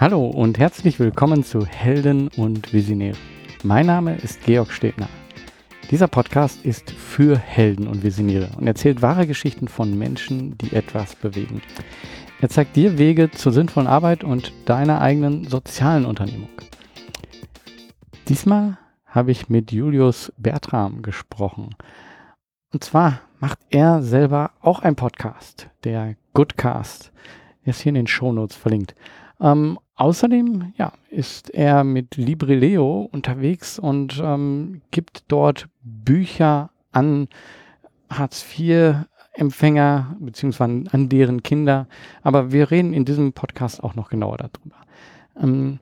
Hallo und herzlich willkommen zu Helden und Visionäre. Mein Name ist Georg Stebner. Dieser Podcast ist für Helden und Visionäre und erzählt wahre Geschichten von Menschen, die etwas bewegen. Er zeigt dir Wege zur sinnvollen Arbeit und deiner eigenen sozialen Unternehmung. Diesmal habe ich mit Julius Bertram gesprochen. Und zwar macht er selber auch einen Podcast, der Goodcast. Er ist hier in den Shownotes verlinkt. Ähm, außerdem ja, ist er mit Librileo unterwegs und ähm, gibt dort Bücher an Hartz-IV-Empfänger beziehungsweise an deren Kinder. Aber wir reden in diesem Podcast auch noch genauer darüber. Ähm,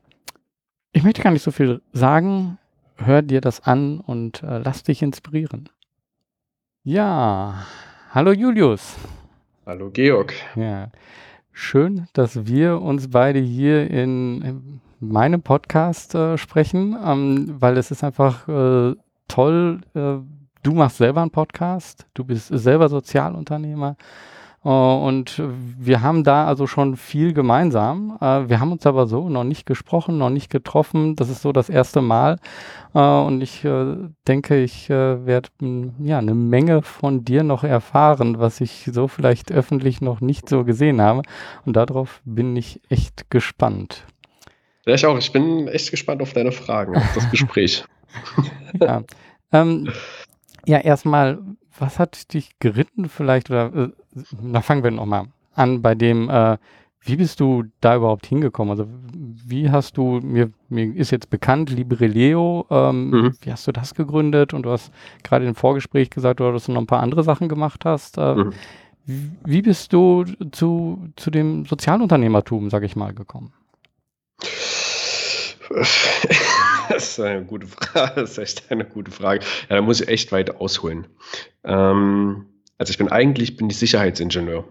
ich möchte gar nicht so viel sagen. Hör dir das an und äh, lass dich inspirieren. Ja, hallo Julius. Hallo Georg. Ja, schön, dass wir uns beide hier in, meinem Podcast äh, sprechen, ähm, weil es ist einfach äh, toll. Äh, du machst selber einen Podcast, du bist selber Sozialunternehmer und wir haben da also schon viel gemeinsam. Äh, wir haben uns aber so noch nicht gesprochen, noch nicht getroffen. Das ist so das erste Mal. Äh, und ich denke, ich werde ja eine Menge von dir noch erfahren, was ich so vielleicht öffentlich noch nicht so gesehen habe. Und darauf bin ich echt gespannt. Ja, ich auch. Ich bin echt gespannt auf deine Fragen, auf das Gespräch. ja. Ähm, ja, erstmal, was hat dich geritten vielleicht oder da fangen wir nochmal an bei dem, äh, wie bist du da überhaupt hingekommen? Also wie hast du, mir, mir ist jetzt bekannt, Libreleo, ähm, mhm. wie hast du das gegründet? Und du hast gerade im Vorgespräch gesagt, dass du noch ein paar andere Sachen gemacht hast. Äh, mhm. Wie bist du zu, zu dem Sozialunternehmertum, sag ich mal, gekommen? Das ist eine gute Frage. Das ist echt eine gute Frage. Ja, da muss ich echt weit ausholen. Ähm, also ich bin eigentlich bin ich Sicherheitsingenieur.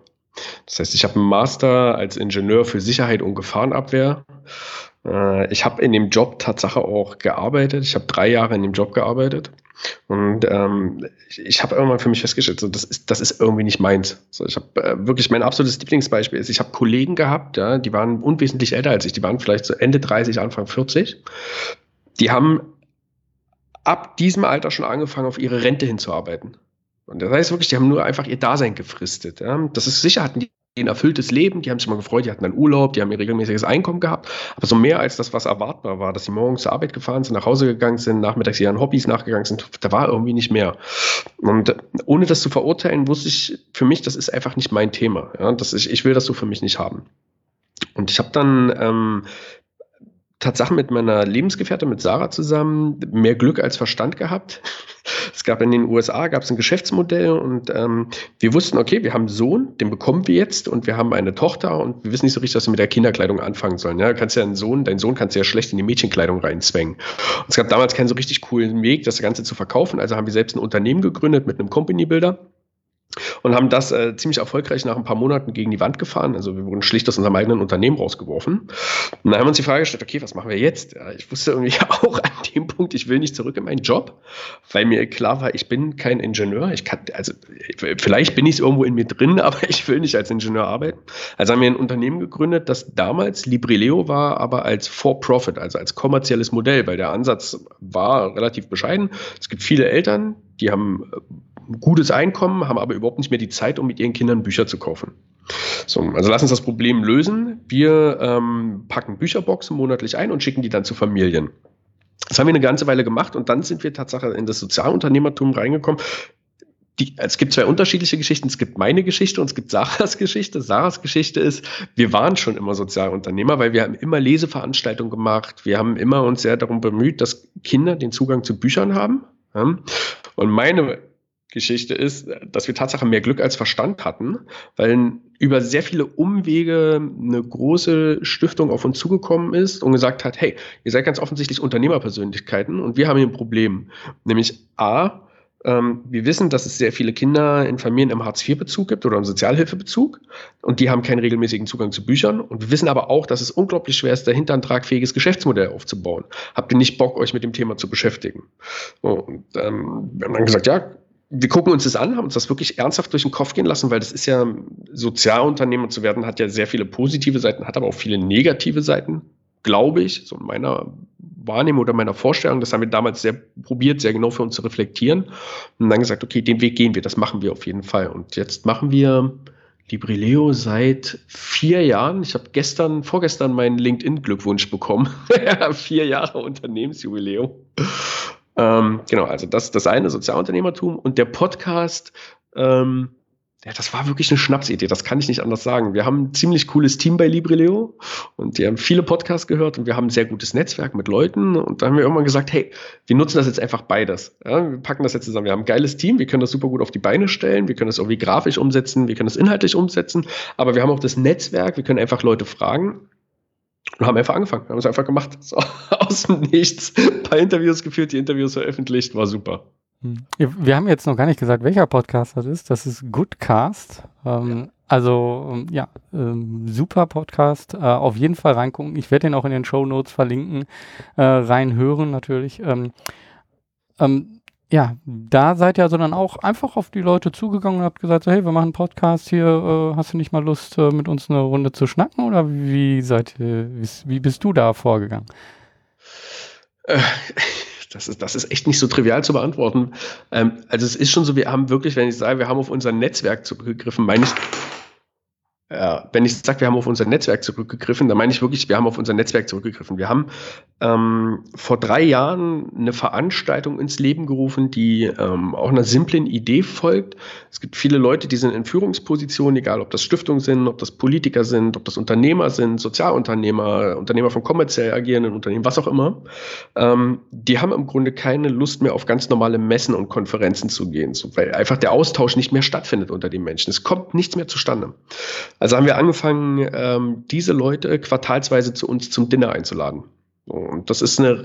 Das heißt, ich habe einen Master als Ingenieur für Sicherheit und Gefahrenabwehr. Äh, ich habe in dem Job Tatsache auch gearbeitet. Ich habe drei Jahre in dem Job gearbeitet. Und ähm, ich, ich habe irgendwann für mich festgestellt, so, das, ist, das ist irgendwie nicht meins. So, ich habe äh, wirklich mein absolutes Lieblingsbeispiel ist, ich habe Kollegen gehabt, ja, die waren unwesentlich älter als ich, die waren vielleicht so Ende 30, Anfang 40. Die haben ab diesem Alter schon angefangen, auf ihre Rente hinzuarbeiten. Und das heißt wirklich, die haben nur einfach ihr Dasein gefristet. Ja. Das ist sicher, hatten die ein erfülltes Leben, die haben sich mal gefreut, die hatten einen Urlaub, die haben ihr regelmäßiges Einkommen gehabt, aber so mehr als das, was erwartbar war, dass sie morgens zur Arbeit gefahren sind, nach Hause gegangen sind, nachmittags ihren Hobbys nachgegangen sind, da war irgendwie nicht mehr. Und ohne das zu verurteilen, wusste ich für mich, das ist einfach nicht mein Thema. Ja, das ist, ich will das so für mich nicht haben. Und ich habe dann ähm, Tatsache mit meiner Lebensgefährtin, mit Sarah zusammen, mehr Glück als Verstand gehabt. Es gab in den USA gab es ein Geschäftsmodell und ähm, wir wussten, okay, wir haben einen Sohn, den bekommen wir jetzt und wir haben eine Tochter und wir wissen nicht so richtig, was wir mit der Kinderkleidung anfangen sollen. Ja, du kannst ja einen Sohn, deinen Sohn kannst ja schlecht in die Mädchenkleidung reinzwängen. Und es gab damals keinen so richtig coolen Weg, das Ganze zu verkaufen. Also haben wir selbst ein Unternehmen gegründet mit einem Company Builder und haben das äh, ziemlich erfolgreich nach ein paar Monaten gegen die Wand gefahren. Also wir wurden schlicht aus unserem eigenen Unternehmen rausgeworfen. Und dann haben wir uns die Frage gestellt, okay, was machen wir jetzt? Ja, ich wusste irgendwie auch an dem Punkt, ich will nicht zurück in meinen Job, weil mir klar war, ich bin kein Ingenieur. Ich kann, also vielleicht bin ich es irgendwo in mir drin, aber ich will nicht als Ingenieur arbeiten. Also haben wir ein Unternehmen gegründet, das damals Librileo war, aber als For-Profit, also als kommerzielles Modell, weil der Ansatz war relativ bescheiden. Es gibt viele Eltern, die haben gutes Einkommen, haben aber überhaupt nicht mehr die Zeit, um mit ihren Kindern Bücher zu kaufen. So, also lass uns das Problem lösen. Wir ähm, packen Bücherboxen monatlich ein und schicken die dann zu Familien. Das haben wir eine ganze Weile gemacht und dann sind wir tatsächlich in das Sozialunternehmertum reingekommen. Die, es gibt zwei unterschiedliche Geschichten. Es gibt meine Geschichte und es gibt Sarahs Geschichte. Sarahs Geschichte ist, wir waren schon immer Sozialunternehmer, weil wir haben immer Leseveranstaltungen gemacht. Wir haben immer uns sehr darum bemüht, dass Kinder den Zugang zu Büchern haben. Und meine Geschichte ist, dass wir Tatsache mehr Glück als Verstand hatten, weil über sehr viele Umwege eine große Stiftung auf uns zugekommen ist und gesagt hat, hey, ihr seid ganz offensichtlich Unternehmerpersönlichkeiten und wir haben hier ein Problem. Nämlich A, ähm, wir wissen, dass es sehr viele Kinder in Familien im Hartz-IV-Bezug gibt oder im Sozialhilfebezug und die haben keinen regelmäßigen Zugang zu Büchern. Und wir wissen aber auch, dass es unglaublich schwer ist, dahinter ein tragfähiges Geschäftsmodell aufzubauen. Habt ihr nicht Bock, euch mit dem Thema zu beschäftigen? Und ähm, wir haben dann gesagt, ja, wir gucken uns das an, haben uns das wirklich ernsthaft durch den Kopf gehen lassen, weil das ist ja, Sozialunternehmer zu werden, hat ja sehr viele positive Seiten, hat aber auch viele negative Seiten. glaube ich, so in meiner Wahrnehmung oder meiner Vorstellung, das haben wir damals sehr probiert, sehr genau für uns zu reflektieren und dann gesagt, okay, den Weg gehen wir, das machen wir auf jeden Fall. Und jetzt machen wir Librileo seit vier Jahren. Ich habe gestern, vorgestern meinen LinkedIn-Glückwunsch bekommen. vier Jahre Unternehmensjubiläum. Ähm, genau, also das das eine, Sozialunternehmertum und der Podcast. Ähm, ja, das war wirklich eine Schnapsidee, das kann ich nicht anders sagen. Wir haben ein ziemlich cooles Team bei Librileo und die haben viele Podcasts gehört und wir haben ein sehr gutes Netzwerk mit Leuten und da haben wir irgendwann gesagt, hey, wir nutzen das jetzt einfach beides. Ja, wir packen das jetzt zusammen. Wir haben ein geiles Team, wir können das super gut auf die Beine stellen, wir können das irgendwie grafisch umsetzen, wir können das inhaltlich umsetzen, aber wir haben auch das Netzwerk, wir können einfach Leute fragen und haben einfach angefangen, haben es einfach gemacht. So, aus dem Nichts. Ein paar Interviews geführt, die Interviews veröffentlicht, war super. Hm. Wir haben jetzt noch gar nicht gesagt, welcher Podcast das ist. Das ist Goodcast. Ähm, ja. Also ähm, ja, ähm, super Podcast. Äh, auf jeden Fall reingucken. Ich werde den auch in den Show Notes verlinken. Äh, reinhören natürlich. Ähm, ähm, ja, da seid ihr sondern auch einfach auf die Leute zugegangen und habt gesagt, so, hey, wir machen einen Podcast hier, äh, hast du nicht mal Lust, äh, mit uns eine Runde zu schnacken? Oder wie seid ihr, wie, bist du da vorgegangen? Äh, das ist, das ist echt nicht so trivial zu beantworten. Ähm, also es ist schon so, wir haben wirklich, wenn ich sage, wir haben auf unser Netzwerk zurückgegriffen, meine ich, ja, wenn ich sage, wir haben auf unser Netzwerk zurückgegriffen, dann meine ich wirklich, wir haben auf unser Netzwerk zurückgegriffen. Wir haben ähm, vor drei Jahren eine Veranstaltung ins Leben gerufen, die ähm, auch einer simplen Idee folgt. Es gibt viele Leute, die sind in Führungspositionen, egal ob das Stiftungen sind, ob das Politiker sind, ob das Unternehmer sind, Sozialunternehmer, Unternehmer von kommerziell agierenden Unternehmen, was auch immer. Ähm, die haben im Grunde keine Lust mehr auf ganz normale Messen und Konferenzen zu gehen, so, weil einfach der Austausch nicht mehr stattfindet unter den Menschen. Es kommt nichts mehr zustande. Also haben wir angefangen, ähm, diese Leute quartalsweise zu uns zum Dinner einzuladen. Und das ist eine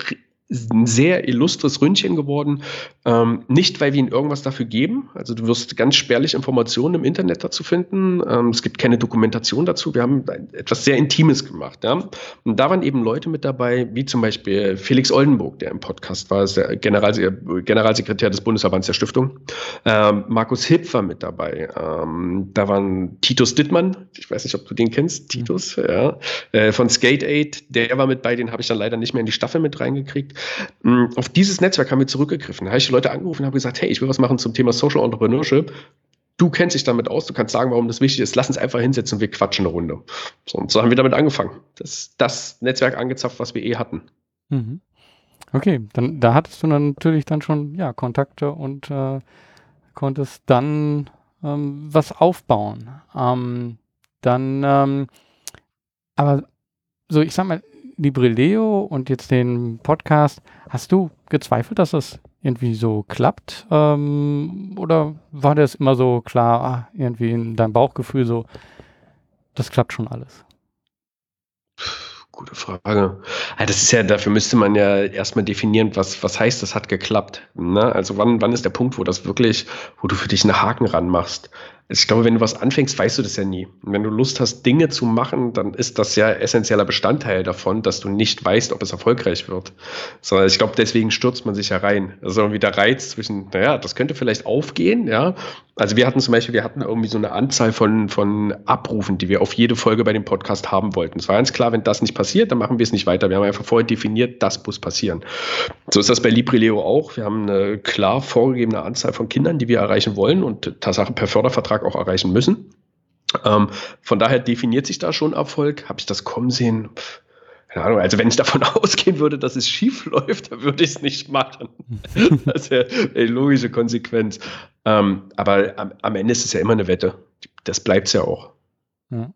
ein sehr illustres Ründchen geworden. Ähm, nicht, weil wir ihnen irgendwas dafür geben. Also du wirst ganz spärlich Informationen im Internet dazu finden. Ähm, es gibt keine Dokumentation dazu. Wir haben etwas sehr Intimes gemacht. Ja? Und da waren eben Leute mit dabei, wie zum Beispiel Felix Oldenburg, der im Podcast war, ist der Generalse Generalsekretär des Bundesverbands der Stiftung. Ähm, Markus Hipp war mit dabei. Ähm, da waren Titus Dittmann, ich weiß nicht, ob du den kennst, Titus, ja, äh, von Skate Aid, der war mit bei, den habe ich dann leider nicht mehr in die Staffel mit reingekriegt. Mm, auf dieses Netzwerk haben wir zurückgegriffen. Da habe ich die Leute angerufen und habe gesagt, hey, ich will was machen zum Thema Social Entrepreneurship. Du kennst dich damit aus, du kannst sagen, warum das wichtig ist. Lass uns einfach hinsetzen und wir quatschen eine Runde. So, und so haben wir damit angefangen. Das das Netzwerk angezapft, was wir eh hatten. Mhm. Okay, dann da hattest du dann natürlich dann schon ja, Kontakte und äh, konntest dann ähm, was aufbauen. Ähm, dann, ähm, aber so, ich sag mal, Librileo und jetzt den Podcast, hast du gezweifelt, dass das irgendwie so klappt? Ähm, oder war das immer so klar, ah, irgendwie in deinem Bauchgefühl so, das klappt schon alles? Gute Frage. Das ist ja, dafür müsste man ja erstmal definieren, was, was heißt, das hat geklappt. Ne? Also wann, wann ist der Punkt, wo das wirklich, wo du für dich einen Haken ranmachst? Ich glaube, wenn du was anfängst, weißt du das ja nie. Und wenn du Lust hast, Dinge zu machen, dann ist das ja essentieller Bestandteil davon, dass du nicht weißt, ob es erfolgreich wird. Sondern ich glaube, deswegen stürzt man sich ja rein. Also irgendwie der Reiz zwischen, naja, das könnte vielleicht aufgehen, ja. Also wir hatten zum Beispiel, wir hatten irgendwie so eine Anzahl von, von Abrufen, die wir auf jede Folge bei dem Podcast haben wollten. Es war ganz klar, wenn das nicht passiert, dann machen wir es nicht weiter. Wir haben einfach vorher definiert, das muss passieren. So ist das bei Librileo auch. Wir haben eine klar vorgegebene Anzahl von Kindern, die wir erreichen wollen und Tatsache per Fördervertrag Tag auch erreichen müssen. Ähm, von daher definiert sich da schon Erfolg. Habe ich das kommen sehen? keine Ahnung, also wenn ich davon ausgehen würde, dass es schief läuft, dann würde ich es nicht machen. das wäre eine logische Konsequenz. Ähm, aber am, am, Ende ist es ja immer eine Wette. Das bleibt es ja auch. Ja.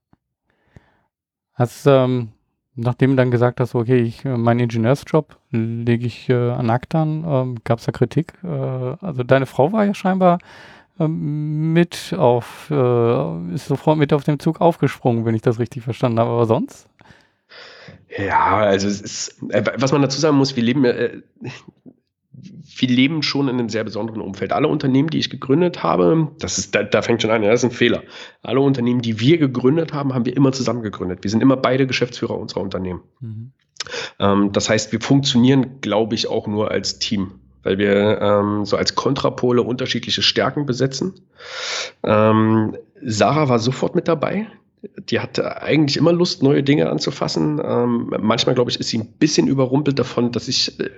Hast, ähm, nachdem du dann gesagt hast, okay, ich, äh, meinen Ingenieursjob lege ich äh, an Aktan, ähm, gab es da Kritik? Äh, also deine Frau war ja scheinbar mit auf, äh, ist sofort mit auf dem Zug aufgesprungen, wenn ich das richtig verstanden habe. Aber sonst? Ja, also es ist, äh, was man dazu sagen muss, wir leben, äh, wir leben schon in einem sehr besonderen Umfeld. Alle Unternehmen, die ich gegründet habe, das ist, da, da fängt schon an, ja, das ist ein Fehler. Alle Unternehmen, die wir gegründet haben, haben wir immer zusammen gegründet. Wir sind immer beide Geschäftsführer unserer Unternehmen. Mhm. Ähm, das heißt, wir funktionieren, glaube ich, auch nur als Team weil wir ähm, so als Kontrapole unterschiedliche Stärken besetzen. Ähm, Sarah war sofort mit dabei. Die hat eigentlich immer Lust, neue Dinge anzufassen. Ähm, manchmal, glaube ich, ist sie ein bisschen überrumpelt davon, dass ich äh,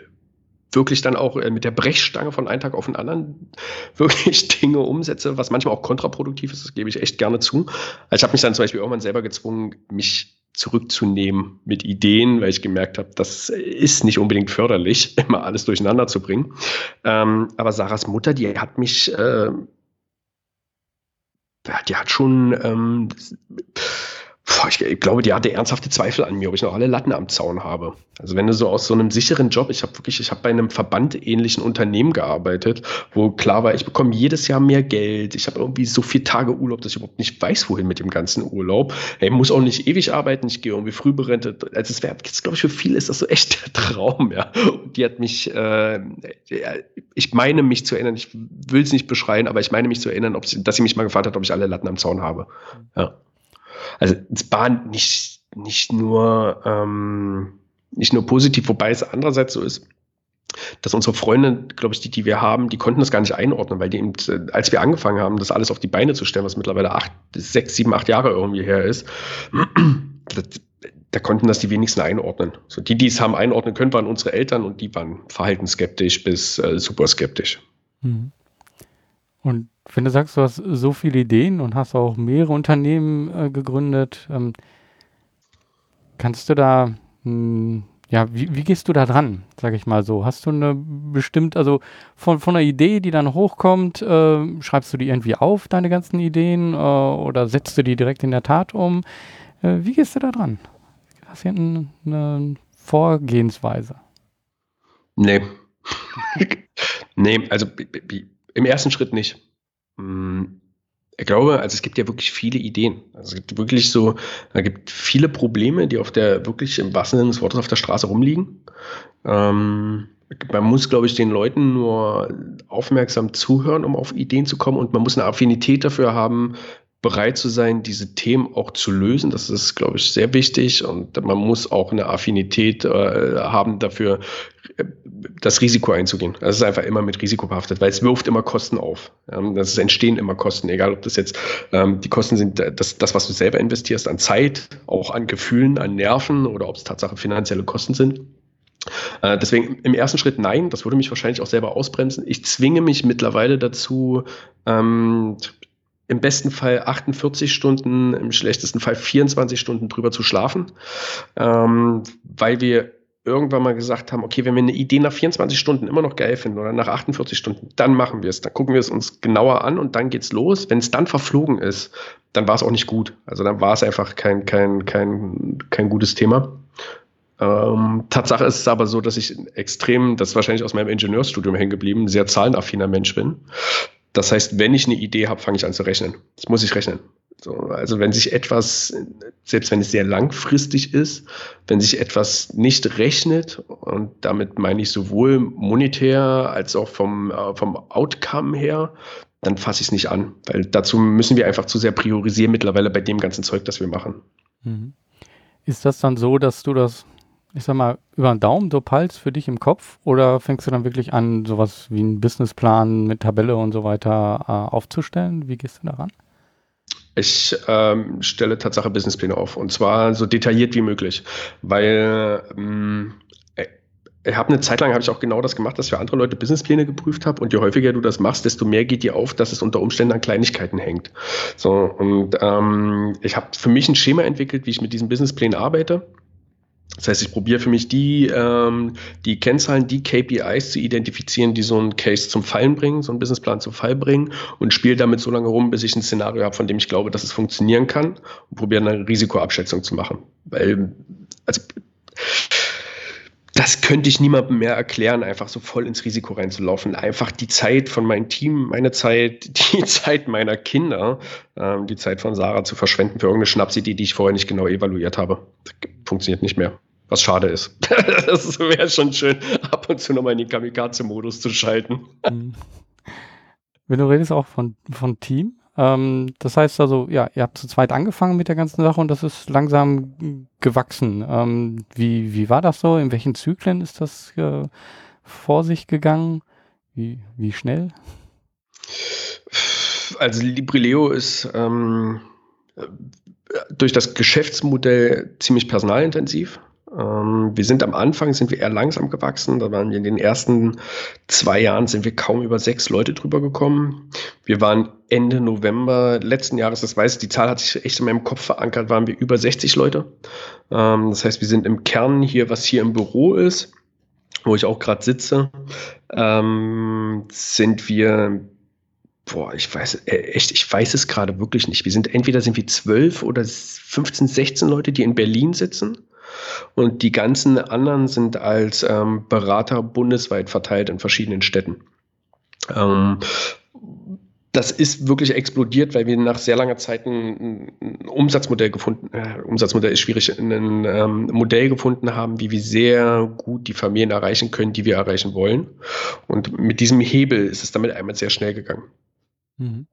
wirklich dann auch äh, mit der Brechstange von einem Tag auf den anderen wirklich Dinge umsetze, was manchmal auch kontraproduktiv ist, das gebe ich echt gerne zu. Also ich habe mich dann zum Beispiel irgendwann selber gezwungen, mich zurückzunehmen mit Ideen, weil ich gemerkt habe, das ist nicht unbedingt förderlich, immer alles durcheinander zu bringen. Ähm, aber Sarahs Mutter, die hat mich, äh, die hat schon ähm, ich, glaube, die hatte ernsthafte Zweifel an mir, ob ich noch alle Latten am Zaun habe. Also wenn du so aus so einem sicheren Job, ich habe wirklich, ich habe bei einem verbandähnlichen Unternehmen gearbeitet, wo klar war, ich bekomme jedes Jahr mehr Geld, ich habe irgendwie so viele Tage Urlaub, dass ich überhaupt nicht weiß, wohin mit dem ganzen Urlaub. Ich muss auch nicht ewig arbeiten, ich gehe irgendwie früh berentet. Also es wäre jetzt, glaube ich, für viele ist das so echt der Traum, ja. Und die hat mich, äh, ich meine mich zu erinnern, ich will es nicht beschreien, aber ich meine mich zu erinnern, ob sie, dass sie mich mal gefragt hat, ob ich alle Latten am Zaun habe. Ja also es war nicht, nicht nur, ähm, nicht nur positiv, wobei es andererseits so ist, dass unsere Freunde, glaube ich, die, die wir haben, die konnten das gar nicht einordnen, weil die eben, äh, als wir angefangen haben, das alles auf die Beine zu stellen, was mittlerweile acht, sechs, sieben, acht Jahre irgendwie her ist, das, da konnten das die wenigsten einordnen. So, die, die es haben einordnen können, waren unsere Eltern und die waren verhaltensskeptisch bis äh, super skeptisch. Mhm. Und wenn du sagst, du hast so viele Ideen und hast auch mehrere Unternehmen äh, gegründet, ähm, kannst du da, mh, hm, ja, wie, wie, gehst du da dran, sag ich mal so? Hast du eine bestimmt, also von, von einer Idee, die dann hochkommt, äh, schreibst du die irgendwie auf, deine ganzen Ideen, äh, oder setzt du die direkt in der Tat um? Äh, wie gehst du da dran? Hast du eine, eine Vorgehensweise? Nee. nee, also im ersten Schritt nicht. Hm, ich glaube, also es gibt ja wirklich viele Ideen. Also es gibt wirklich so, es gibt viele Probleme, die auf der, wirklich im wahrsten Sinne des Wortes auf der Straße rumliegen. Ähm, man muss, glaube ich, den Leuten nur aufmerksam zuhören, um auf Ideen zu kommen und man muss eine Affinität dafür haben, bereit zu sein, diese Themen auch zu lösen. Das ist, glaube ich, sehr wichtig. Und man muss auch eine Affinität äh, haben dafür, äh, das Risiko einzugehen. Das ist einfach immer mit Risiko behaftet, weil es wirft immer Kosten auf. Ähm, das entstehen immer Kosten, egal ob das jetzt ähm, die Kosten sind, äh, das, das, was du selber investierst an Zeit, auch an Gefühlen, an Nerven oder ob es Tatsache finanzielle Kosten sind. Äh, deswegen im ersten Schritt nein, das würde mich wahrscheinlich auch selber ausbremsen. Ich zwinge mich mittlerweile dazu, ähm, im besten Fall 48 Stunden, im schlechtesten Fall 24 Stunden drüber zu schlafen, ähm, weil wir irgendwann mal gesagt haben, okay, wenn wir eine Idee nach 24 Stunden immer noch geil finden oder nach 48 Stunden, dann machen wir es, dann gucken wir es uns genauer an und dann geht's los. Wenn es dann verflogen ist, dann war es auch nicht gut. Also dann war es einfach kein, kein, kein, kein gutes Thema. Ähm, Tatsache ist es aber so, dass ich extrem, das ist wahrscheinlich aus meinem Ingenieurstudium hängen geblieben, sehr zahlenaffiner Mensch bin. Das heißt, wenn ich eine Idee habe, fange ich an zu rechnen. Das muss ich rechnen. So, also wenn sich etwas, selbst wenn es sehr langfristig ist, wenn sich etwas nicht rechnet, und damit meine ich sowohl monetär als auch vom, äh, vom Outcome her, dann fasse ich es nicht an. Weil dazu müssen wir einfach zu sehr priorisieren mittlerweile bei dem ganzen Zeug, das wir machen. Mhm. Ist das dann so, dass du das ich sag mal, über den Daumen so peilst für dich im Kopf oder fängst du dann wirklich an, sowas wie einen Businessplan mit Tabelle und so weiter äh, aufzustellen? Wie gehst du daran? Ich ähm, stelle Tatsache Businesspläne auf und zwar so detailliert wie möglich, weil ähm, ich habe eine Zeit lang habe ich auch genau das gemacht, dass ich für andere Leute Businesspläne geprüft habe und je häufiger du das machst, desto mehr geht dir auf, dass es unter Umständen an Kleinigkeiten hängt. So und ähm, ich habe für mich ein Schema entwickelt, wie ich mit diesen Businessplänen arbeite das heißt, ich probiere für mich die, ähm, die Kennzahlen, die KPIs zu identifizieren, die so einen Case zum Fallen bringen, so einen Businessplan zum Fall bringen und spiele damit so lange rum, bis ich ein Szenario habe, von dem ich glaube, dass es funktionieren kann und probiere eine Risikoabschätzung zu machen. Weil, also, das könnte ich niemandem mehr erklären, einfach so voll ins Risiko reinzulaufen. Einfach die Zeit von meinem Team, meine Zeit, die Zeit meiner Kinder, ähm, die Zeit von Sarah zu verschwenden für irgendeine Schnapsidee, die ich vorher nicht genau evaluiert habe. Das funktioniert nicht mehr. Was schade ist. das wäre schon schön, ab und zu nochmal in den Kamikaze-Modus zu schalten. Mhm. Wenn du redest auch von, von Team, ähm, das heißt also, ja, ihr habt zu zweit angefangen mit der ganzen Sache und das ist langsam gewachsen. Ähm, wie, wie war das so? In welchen Zyklen ist das äh, vor sich gegangen? Wie, wie schnell? Also Librileo ist ähm, durch das Geschäftsmodell ziemlich personalintensiv. Ähm, wir sind am Anfang, sind wir eher langsam gewachsen. Da waren wir in den ersten zwei Jahren sind wir kaum über sechs Leute drüber gekommen. Wir waren Ende November letzten Jahres, das weiß ich, die Zahl hat sich echt in meinem Kopf verankert, waren wir über 60 Leute. Ähm, das heißt, wir sind im Kern hier, was hier im Büro ist, wo ich auch gerade sitze, ähm, sind wir Boah, ich weiß, äh, echt, ich weiß es gerade wirklich nicht. Wir sind entweder sind wir zwölf oder 15, 16 Leute, die in Berlin sitzen. Und die ganzen anderen sind als ähm, Berater bundesweit verteilt in verschiedenen Städten. Ähm, das ist wirklich explodiert, weil wir nach sehr langer Zeit ein, ein Umsatzmodell gefunden, äh, Umsatzmodell ist schwierig, ein ähm, Modell gefunden haben, wie wir sehr gut die Familien erreichen können, die wir erreichen wollen. Und mit diesem Hebel ist es damit einmal sehr schnell gegangen. Mhm.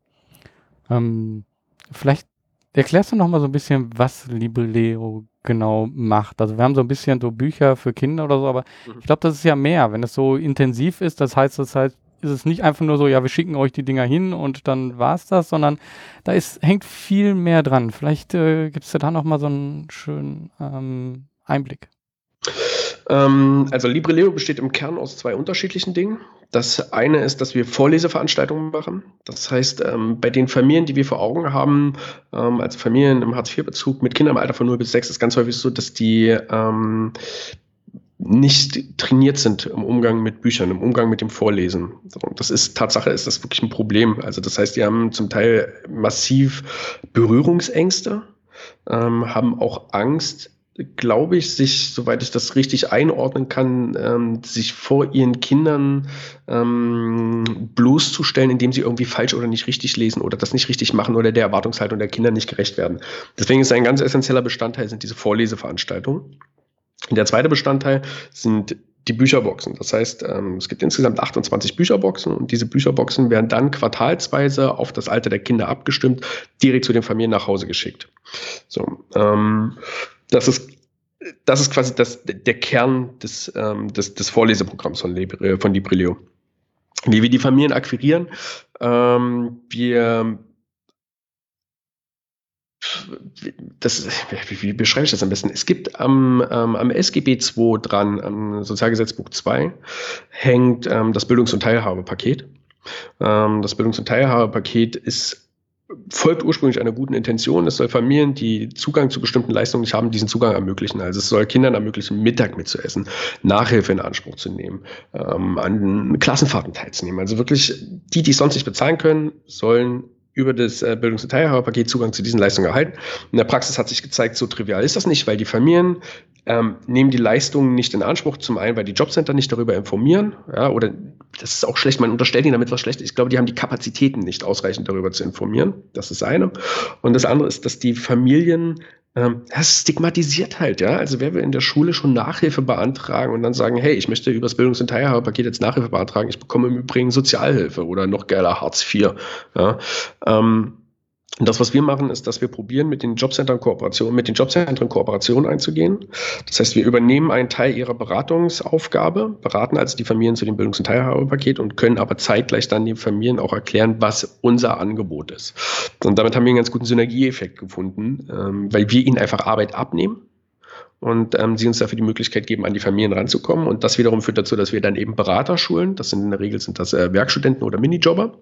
Ähm, vielleicht erklärst du noch mal so ein bisschen, was Libreleo genau macht. Also wir haben so ein bisschen so Bücher für Kinder oder so, aber mhm. ich glaube, das ist ja mehr. Wenn es so intensiv ist, das heißt, das heißt, ist es nicht einfach nur so, ja, wir schicken euch die Dinger hin und dann war es das, sondern da ist, hängt viel mehr dran. Vielleicht äh, gibt es ja da noch mal so einen schönen ähm, Einblick. Ähm, also Libreleo besteht im Kern aus zwei unterschiedlichen Dingen. Das eine ist, dass wir Vorleseveranstaltungen machen. Das heißt, ähm, bei den Familien, die wir vor Augen haben, ähm, also Familien im Hartz-IV-Bezug mit Kindern im Alter von 0 bis 6, ist ganz häufig so, dass die ähm, nicht trainiert sind im Umgang mit Büchern, im Umgang mit dem Vorlesen. Das ist Tatsache, ist das wirklich ein Problem. Also das heißt, die haben zum Teil massiv Berührungsängste, ähm, haben auch Angst, glaube ich, sich, soweit ich das richtig einordnen kann, ähm, sich vor ihren Kindern ähm, bloßzustellen, indem sie irgendwie falsch oder nicht richtig lesen oder das nicht richtig machen oder der Erwartungshaltung der Kinder nicht gerecht werden. Deswegen ist ein ganz essentieller Bestandteil sind diese Vorleseveranstaltungen. Der zweite Bestandteil sind die Bücherboxen. Das heißt, ähm, es gibt insgesamt 28 Bücherboxen und diese Bücherboxen werden dann quartalsweise auf das Alter der Kinder abgestimmt, direkt zu den Familien nach Hause geschickt. So, ähm, das ist das ist quasi das, der Kern des, ähm, des, des Vorleseprogramms von, Libre, von Librilio. Wie wir die Familien akquirieren, ähm, wir das, wie, wie beschreibe ich das am besten? Es gibt am, ähm, am SGB II dran, am Sozialgesetzbuch 2, hängt ähm, das Bildungs- und Teilhabepaket. Ähm, das Bildungs- und Teilhabepaket ist folgt ursprünglich einer guten Intention. Es soll Familien, die Zugang zu bestimmten Leistungen nicht haben, diesen Zugang ermöglichen. Also es soll Kindern ermöglichen, Mittag mitzuessen, Nachhilfe in Anspruch zu nehmen, ähm, an Klassenfahrten teilzunehmen. Also wirklich, die, die es sonst nicht bezahlen können, sollen über das äh, Bildungs- und Teilhaberpaket Zugang zu diesen Leistungen erhalten. In der Praxis hat sich gezeigt, so trivial ist das nicht, weil die Familien ähm, nehmen die Leistungen nicht in Anspruch. Zum einen, weil die Jobcenter nicht darüber informieren, ja, oder das ist auch schlecht, man unterstellt ihnen damit was schlecht. Ich glaube, die haben die Kapazitäten nicht ausreichend darüber zu informieren. Das ist eine. Und das andere ist, dass die Familien ähm, das stigmatisiert halt, ja. Also wer will in der Schule schon Nachhilfe beantragen und dann sagen, hey, ich möchte über das Bildungs- und Teilhabepaket jetzt Nachhilfe beantragen, ich bekomme im Übrigen Sozialhilfe oder noch geiler Hartz IV. Ja. Ähm, und das, was wir machen, ist, dass wir probieren, mit den Jobcentern Kooperation, mit den Jobcentern Kooperation einzugehen. Das heißt, wir übernehmen einen Teil ihrer Beratungsaufgabe, beraten also die Familien zu dem Bildungs- und Teilhabepaket und können aber zeitgleich dann den Familien auch erklären, was unser Angebot ist. Und damit haben wir einen ganz guten Synergieeffekt gefunden, ähm, weil wir ihnen einfach Arbeit abnehmen und ähm, sie uns dafür die Möglichkeit geben, an die Familien ranzukommen. Und das wiederum führt dazu, dass wir dann eben Berater schulen. Das sind in der Regel sind das äh, Werkstudenten oder Minijobber,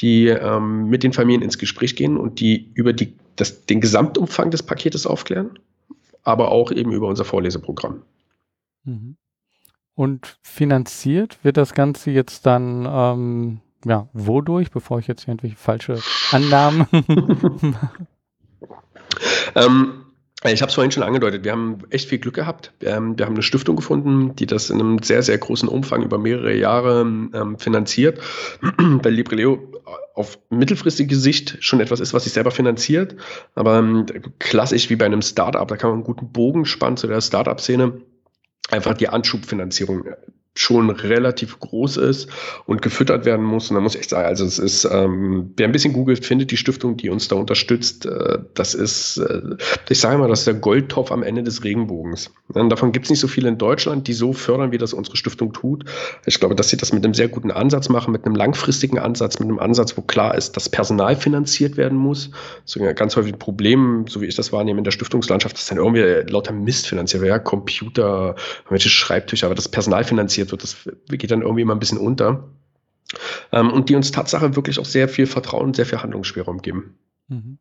die ähm, mit den Familien ins Gespräch gehen und die über die, das, den Gesamtumfang des Paketes aufklären, aber auch eben über unser Vorleseprogramm. Mhm. Und finanziert wird das Ganze jetzt dann, ähm, ja, wodurch, bevor ich jetzt irgendwelche falsche Annahmen ähm, ich habe es vorhin schon angedeutet, wir haben echt viel Glück gehabt. Wir haben, wir haben eine Stiftung gefunden, die das in einem sehr, sehr großen Umfang über mehrere Jahre ähm, finanziert, weil Libreleo auf mittelfristige Sicht schon etwas ist, was sich selber finanziert. Aber ähm, klassisch wie bei einem Startup, da kann man einen guten Bogen spannen zu der Startup-Szene. Einfach die Anschubfinanzierung schon relativ groß ist und gefüttert werden muss. Und da muss ich echt sagen, also es ist, ähm, wer ein bisschen googelt, findet die Stiftung, die uns da unterstützt. Äh, das ist, äh, ich sage mal, das ist der Goldtopf am Ende des Regenbogens. Und davon gibt es nicht so viele in Deutschland, die so fördern, wie das unsere Stiftung tut. Ich glaube, dass sie das mit einem sehr guten Ansatz machen, mit einem langfristigen Ansatz, mit einem Ansatz, wo klar ist, dass Personal finanziert werden muss. Das ist ganz häufig ein Problem, so wie ich das wahrnehme in der Stiftungslandschaft, dass dann irgendwie lauter Mist finanziert wird, ja, Computer, Schreibtücher, aber das Personal finanziert finanziert wird. Das geht dann irgendwie immer ein bisschen unter. Ähm, und die uns Tatsache wirklich auch sehr viel Vertrauen, sehr viel Handlungsspielraum geben. Mhm.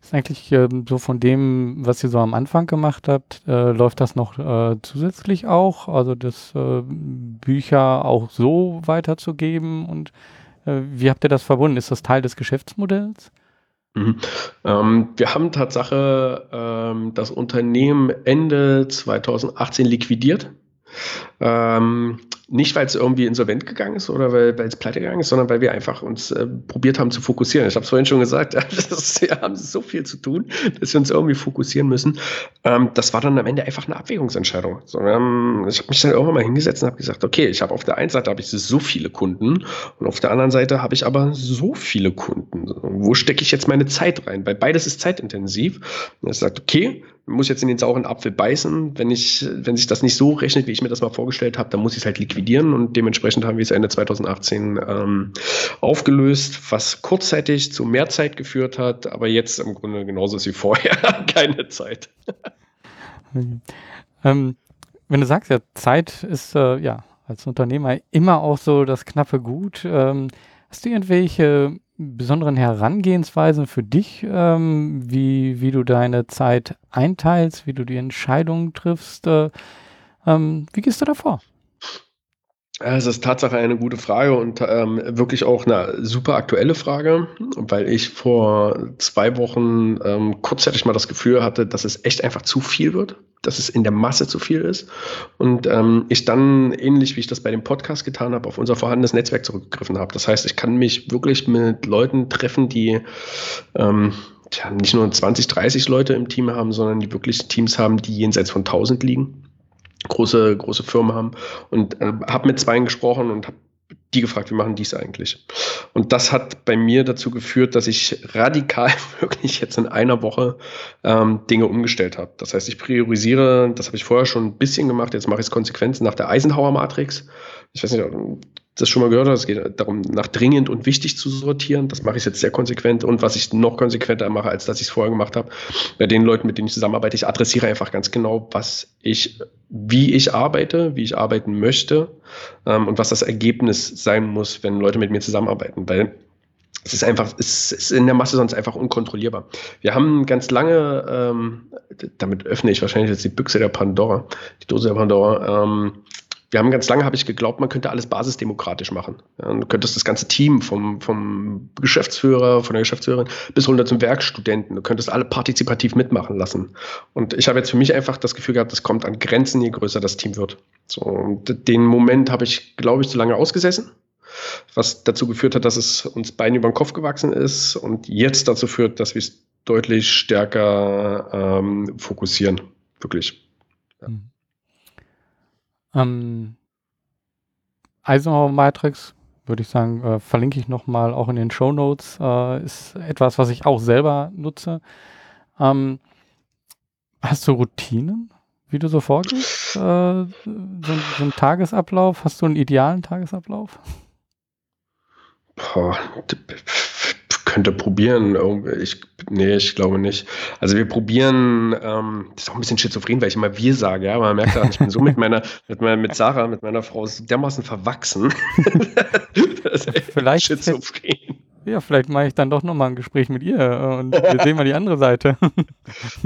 Ist eigentlich äh, so von dem, was ihr so am Anfang gemacht habt, äh, läuft das noch äh, zusätzlich auch? Also das äh, Bücher auch so weiterzugeben und äh, wie habt ihr das verbunden? Ist das Teil des Geschäftsmodells? Mhm. Ähm, wir haben Tatsache ähm, das Unternehmen Ende 2018 liquidiert. Ähm, nicht, weil es irgendwie insolvent gegangen ist oder weil, es pleite gegangen ist, sondern weil wir einfach uns äh, probiert haben zu fokussieren. Ich habe es vorhin schon gesagt, wir haben so viel zu tun, dass wir uns irgendwie fokussieren müssen. Ähm, das war dann am Ende einfach eine Abwägungsentscheidung. So, haben, ich habe mich dann irgendwann mal hingesetzt und habe gesagt, okay, ich habe auf der einen Seite habe ich so viele Kunden und auf der anderen Seite habe ich aber so viele Kunden. Wo stecke ich jetzt meine Zeit rein? Weil beides ist zeitintensiv. Und ich gesagt, okay, muss jetzt in den sauren Apfel beißen. Wenn ich, wenn sich das nicht so rechnet, wie ich mir das mal vorgestellt habe, dann muss ich es halt liquidieren und dementsprechend haben wir es Ende 2018 ähm, aufgelöst, was kurzzeitig zu mehr Zeit geführt hat, aber jetzt im Grunde genauso ist wie vorher, keine Zeit. ähm, wenn du sagst, ja, Zeit ist äh, ja als Unternehmer immer auch so das knappe Gut. Ähm, hast du irgendwelche besonderen Herangehensweisen für dich, ähm, wie, wie du deine Zeit einteilst, wie du die Entscheidungen triffst? Äh, ähm, wie gehst du da vor? Es ist Tatsache eine gute Frage und ähm, wirklich auch eine super aktuelle Frage, weil ich vor zwei Wochen ähm, kurzzeitig mal das Gefühl hatte, dass es echt einfach zu viel wird, dass es in der Masse zu viel ist. Und ähm, ich dann, ähnlich wie ich das bei dem Podcast getan habe, auf unser vorhandenes Netzwerk zurückgegriffen habe. Das heißt, ich kann mich wirklich mit Leuten treffen, die ähm, tja, nicht nur 20, 30 Leute im Team haben, sondern die wirklich Teams haben, die jenseits von 1000 liegen große, große Firmen haben und äh, habe mit zwei gesprochen und habe die gefragt, wie machen die es eigentlich? Und das hat bei mir dazu geführt, dass ich radikal wirklich jetzt in einer Woche ähm, Dinge umgestellt habe. Das heißt, ich priorisiere, das habe ich vorher schon ein bisschen gemacht, jetzt mache ich es konsequent nach der Eisenhower-Matrix. Ich weiß nicht, das schon mal gehört hast. Es geht darum, nach dringend und wichtig zu sortieren. Das mache ich jetzt sehr konsequent. Und was ich noch konsequenter mache, als dass ich es vorher gemacht habe, bei den Leuten, mit denen ich zusammenarbeite, ich adressiere einfach ganz genau, was ich, wie ich arbeite, wie ich arbeiten möchte ähm, und was das Ergebnis sein muss, wenn Leute mit mir zusammenarbeiten. Weil es ist einfach, es ist in der Masse sonst einfach unkontrollierbar. Wir haben ganz lange, ähm, damit öffne ich wahrscheinlich jetzt die Büchse der Pandora, die Dose der Pandora, ähm, wir haben ganz lange, habe ich geglaubt, man könnte alles basisdemokratisch machen. Ja, du könntest das ganze Team vom, vom Geschäftsführer, von der Geschäftsführerin bis runter zum Werkstudenten, du könntest alle partizipativ mitmachen lassen. Und ich habe jetzt für mich einfach das Gefühl gehabt, das kommt an Grenzen, je größer das Team wird. So, und den Moment habe ich, glaube ich, zu lange ausgesessen, was dazu geführt hat, dass es uns beiden über den Kopf gewachsen ist und jetzt dazu führt, dass wir es deutlich stärker ähm, fokussieren. Wirklich. Ja. Mhm. Ähm, Eisenhower Matrix, würde ich sagen, äh, verlinke ich nochmal auch in den Show Notes. Äh, ist etwas, was ich auch selber nutze. Ähm, hast du Routinen, wie du so vorgehst? Äh, so, so ein Tagesablauf? Hast du einen idealen Tagesablauf? Boah, könnte probieren. Ich, nee, ich glaube nicht. Also wir probieren, ähm, das ist auch ein bisschen schizophren, weil ich immer wir sage, ja, aber man merkt ja, ich bin so mit meiner, mit meiner, mit Sarah, mit meiner Frau dermaßen verwachsen. das ist vielleicht schizophren. Ja, vielleicht mache ich dann doch nochmal ein Gespräch mit ihr äh, und wir sehen mal die andere Seite.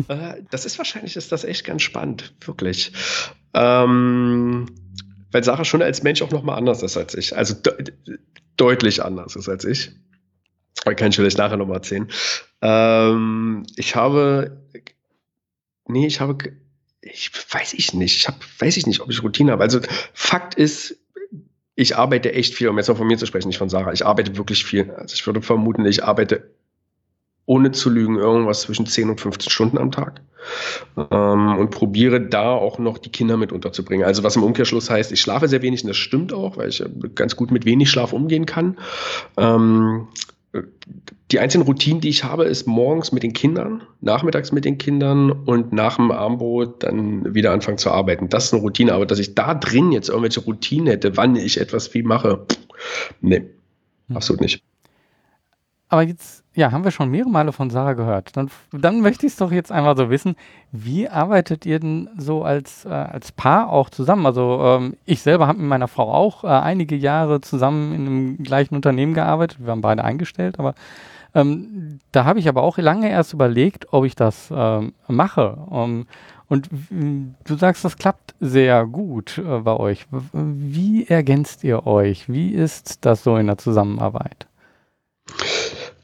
Äh, das ist wahrscheinlich, ist das echt ganz spannend, wirklich. Ähm, weil Sarah schon als Mensch auch nochmal anders ist als ich. Also de deutlich anders ist als ich. Kann ich vielleicht nachher nochmal erzählen. Ähm, ich habe, nee, ich habe, ich weiß ich nicht, ich habe, weiß ich nicht, ob ich Routine habe. Also Fakt ist, ich arbeite echt viel, um jetzt noch von mir zu sprechen, nicht von Sarah. Ich arbeite wirklich viel. Also ich würde vermuten, ich arbeite ohne zu lügen irgendwas zwischen 10 und 15 Stunden am Tag. ähm, und probiere da auch noch die Kinder mit unterzubringen. Also was im Umkehrschluss heißt, ich schlafe sehr wenig und das stimmt auch, weil ich ganz gut mit wenig Schlaf umgehen kann. Ähm, die einzigen Routinen, die ich habe, ist morgens mit den Kindern, nachmittags mit den Kindern und nach dem Armbrot dann wieder anfangen zu arbeiten. Das ist eine Routine, aber dass ich da drin jetzt irgendwelche Routinen hätte, wann ich etwas wie mache, nee, hm. absolut nicht. Aber jetzt, ja, haben wir schon mehrere Male von Sarah gehört. Dann, dann möchte ich es doch jetzt einmal so wissen, wie arbeitet ihr denn so als, äh, als Paar auch zusammen? Also ähm, ich selber habe mit meiner Frau auch äh, einige Jahre zusammen in einem gleichen Unternehmen gearbeitet. Wir haben beide eingestellt, aber ähm, da habe ich aber auch lange erst überlegt, ob ich das ähm, mache. Um, und du sagst, das klappt sehr gut äh, bei euch. Wie ergänzt ihr euch? Wie ist das so in der Zusammenarbeit?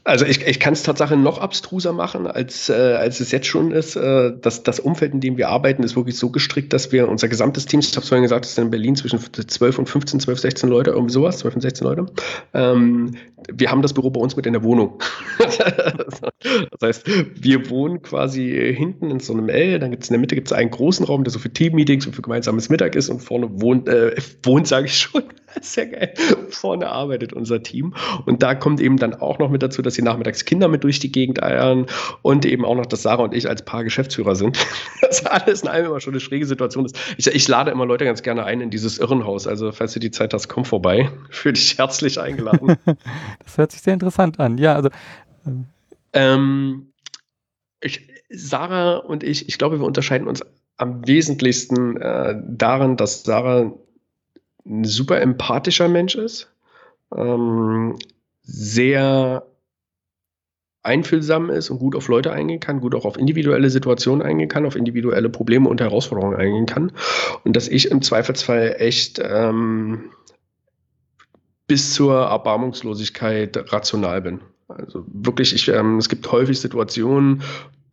Also ich, ich kann es tatsächlich noch abstruser machen, als, äh, als es jetzt schon ist. Äh, das, das Umfeld, in dem wir arbeiten, ist wirklich so gestrickt, dass wir unser gesamtes Team, ich habe vorhin gesagt, es sind in Berlin zwischen 12 und 15, 12, 16 Leute, irgendwie sowas, 12 und 16 Leute. Ähm, wir haben das Büro bei uns mit in der Wohnung. das heißt, wir wohnen quasi hinten in so einem L, dann gibt es in der Mitte gibt's einen großen Raum, der so für Teammeetings und für gemeinsames Mittag ist und vorne wohnt, äh, wohnt, sage ich schon, sehr geil, vorne arbeitet unser Team. Und da kommt eben dann auch noch mit dazu, dass sie nachmittags Kinder mit durch die Gegend eiern und eben auch noch, dass Sarah und ich als Paar Geschäftsführer sind. das alles in allem immer schon eine schräge Situation ist. Ich, ich lade immer Leute ganz gerne ein in dieses Irrenhaus. Also, falls du die Zeit hast, komm vorbei. Fühl dich herzlich eingeladen. das hört sich sehr interessant an. Ja, also. Ähm, ich, Sarah und ich, ich glaube, wir unterscheiden uns am wesentlichsten äh, darin, dass Sarah ein super empathischer Mensch ist, ähm, sehr einfühlsam ist und gut auf Leute eingehen kann, gut auch auf individuelle Situationen eingehen kann, auf individuelle Probleme und Herausforderungen eingehen kann. Und dass ich im Zweifelsfall echt ähm, bis zur Erbarmungslosigkeit rational bin. Also wirklich, ich, ähm, es gibt häufig Situationen,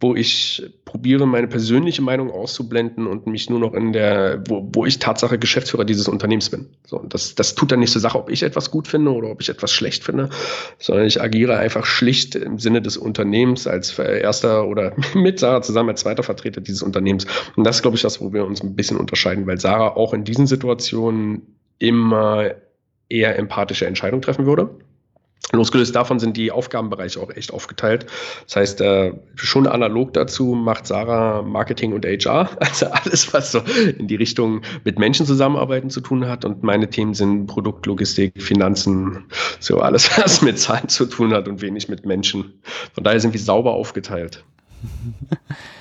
wo ich probiere, meine persönliche Meinung auszublenden und mich nur noch in der, wo, wo ich Tatsache Geschäftsführer dieses Unternehmens bin. So, das, das tut dann nicht zur Sache, ob ich etwas gut finde oder ob ich etwas schlecht finde, sondern ich agiere einfach schlicht im Sinne des Unternehmens als erster oder mit Sarah zusammen als zweiter Vertreter dieses Unternehmens. Und das ist, glaube ich, das, wo wir uns ein bisschen unterscheiden, weil Sarah auch in diesen Situationen immer eher empathische Entscheidungen treffen würde Losgelöst davon sind die Aufgabenbereiche auch echt aufgeteilt. Das heißt, äh, schon analog dazu macht Sarah Marketing und HR, also alles, was so in die Richtung mit Menschen zusammenarbeiten zu tun hat. Und meine Themen sind Produkt, Logistik, Finanzen, so alles, was mit Zahlen zu tun hat und wenig mit Menschen. Von daher sind wir sauber aufgeteilt.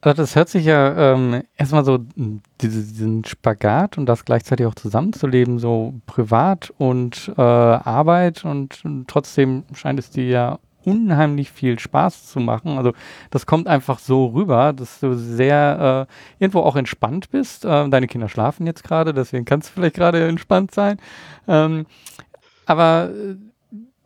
Also das hört sich ja ähm, erstmal so, diese, diesen Spagat und das gleichzeitig auch zusammenzuleben, so privat und äh, Arbeit und, und trotzdem scheint es dir ja unheimlich viel Spaß zu machen. Also das kommt einfach so rüber, dass du sehr äh, irgendwo auch entspannt bist. Äh, deine Kinder schlafen jetzt gerade, deswegen kannst du vielleicht gerade entspannt sein. Ähm, aber äh,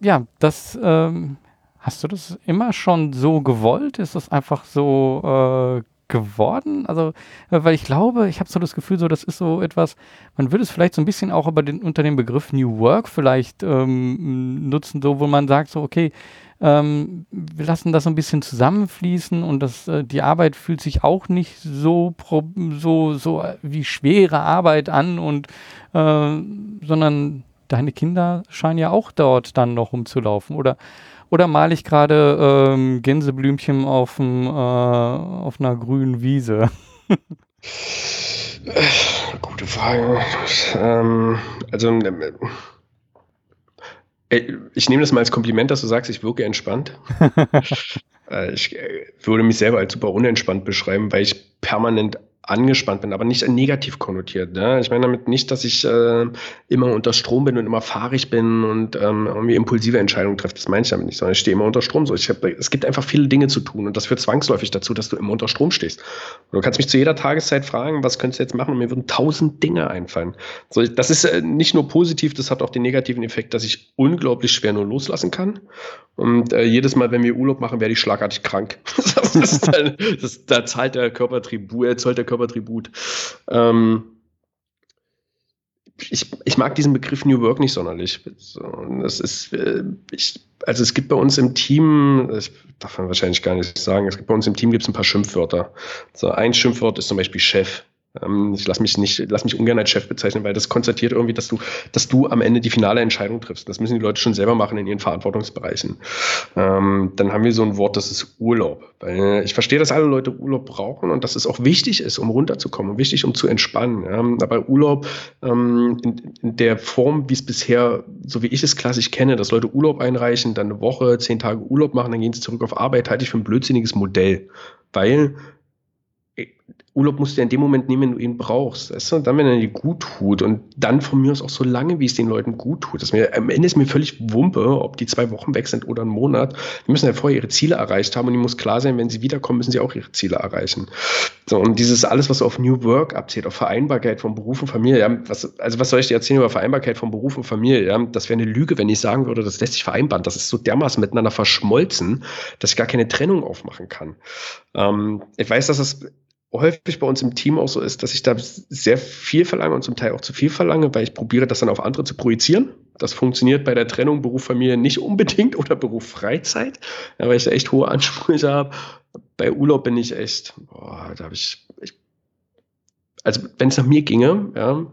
ja, das ähm, Hast du das immer schon so gewollt? Ist das einfach so äh, geworden? Also, weil ich glaube, ich habe so das Gefühl, so das ist so etwas, man würde es vielleicht so ein bisschen auch über den, unter dem Begriff New Work vielleicht ähm, nutzen, so wo man sagt, so, okay, ähm, wir lassen das so ein bisschen zusammenfließen und das, äh, die Arbeit fühlt sich auch nicht so, so, so wie schwere Arbeit an und äh, sondern deine Kinder scheinen ja auch dort dann noch rumzulaufen. Oder oder male ich gerade ähm, Gänseblümchen auf, äh, auf einer grünen Wiese? Gute Frage. Ähm, also, äh, ich nehme das mal als Kompliment, dass du sagst, ich wirke entspannt. Äh, ich äh, würde mich selber als super unentspannt beschreiben, weil ich permanent angespannt bin, aber nicht negativ konnotiert. Ne? Ich meine damit nicht, dass ich äh, immer unter Strom bin und immer fahrig bin und ähm, irgendwie impulsive Entscheidungen treffe. Das meine ich damit nicht, sondern ich stehe immer unter Strom. So, ich hab, es gibt einfach viele Dinge zu tun und das führt zwangsläufig dazu, dass du immer unter Strom stehst. Und du kannst mich zu jeder Tageszeit fragen, was könntest du jetzt machen und mir würden tausend Dinge einfallen. So, das ist äh, nicht nur positiv, das hat auch den negativen Effekt, dass ich unglaublich schwer nur loslassen kann. Und äh, jedes Mal, wenn wir Urlaub machen, werde ich schlagartig krank. das ist dann, das, da zahlt der Körper Tribut, er zahlt der Körpertribut. Ähm, ich, ich mag diesen Begriff New Work nicht sonderlich. So, das ist, äh, ich, also es gibt bei uns im Team, darf man wahrscheinlich gar nicht sagen. Es gibt bei uns im Team gibt es ein paar Schimpfwörter. So ein Schimpfwort ist zum Beispiel Chef. Ähm, ich lasse mich nicht, lass mich ungern als Chef bezeichnen, weil das konstatiert irgendwie, dass du, dass du am Ende die finale Entscheidung triffst. Das müssen die Leute schon selber machen in ihren Verantwortungsbereichen. Ähm, dann haben wir so ein Wort, das ist Urlaub. Weil ich verstehe, dass alle Leute Urlaub brauchen und dass es auch wichtig ist, um runterzukommen wichtig, um zu entspannen. Ja. Aber Urlaub ähm, in, in, der Form, wie es bisher, so wie ich es klassisch kenne, dass Leute Urlaub einreichen, dann eine Woche, zehn Tage Urlaub machen, dann gehen sie zurück auf Arbeit, halte ich für ein blödsinniges Modell. Weil Urlaub musst du ja in dem Moment nehmen, wenn du ihn brauchst. Weißt du? Und dann, wenn er dir gut tut und dann von mir aus auch so lange, wie es den Leuten gut tut. Das mir, am Ende ist mir völlig Wumpe, ob die zwei Wochen weg sind oder einen Monat. Die müssen ja vorher ihre Ziele erreicht haben und die muss klar sein, wenn sie wiederkommen, müssen sie auch ihre Ziele erreichen. So, und dieses alles, was auf New Work abzählt, auf Vereinbarkeit von Beruf und Familie, ja, was, also was soll ich dir erzählen über Vereinbarkeit von Beruf und Familie? Ja? Das wäre eine Lüge, wenn ich sagen würde, das lässt sich vereinbaren. Das ist so dermaßen miteinander verschmolzen, dass ich gar keine Trennung aufmachen kann. Ähm, ich weiß, dass es häufig bei uns im Team auch so ist, dass ich da sehr viel verlange und zum Teil auch zu viel verlange, weil ich probiere, das dann auf andere zu projizieren. Das funktioniert bei der Trennung Beruf Familie nicht unbedingt oder Beruf Freizeit, ja, weil ich da echt hohe Ansprüche habe. Bei Urlaub bin ich echt, boah, da habe ich, ich also wenn es nach mir ginge, ja,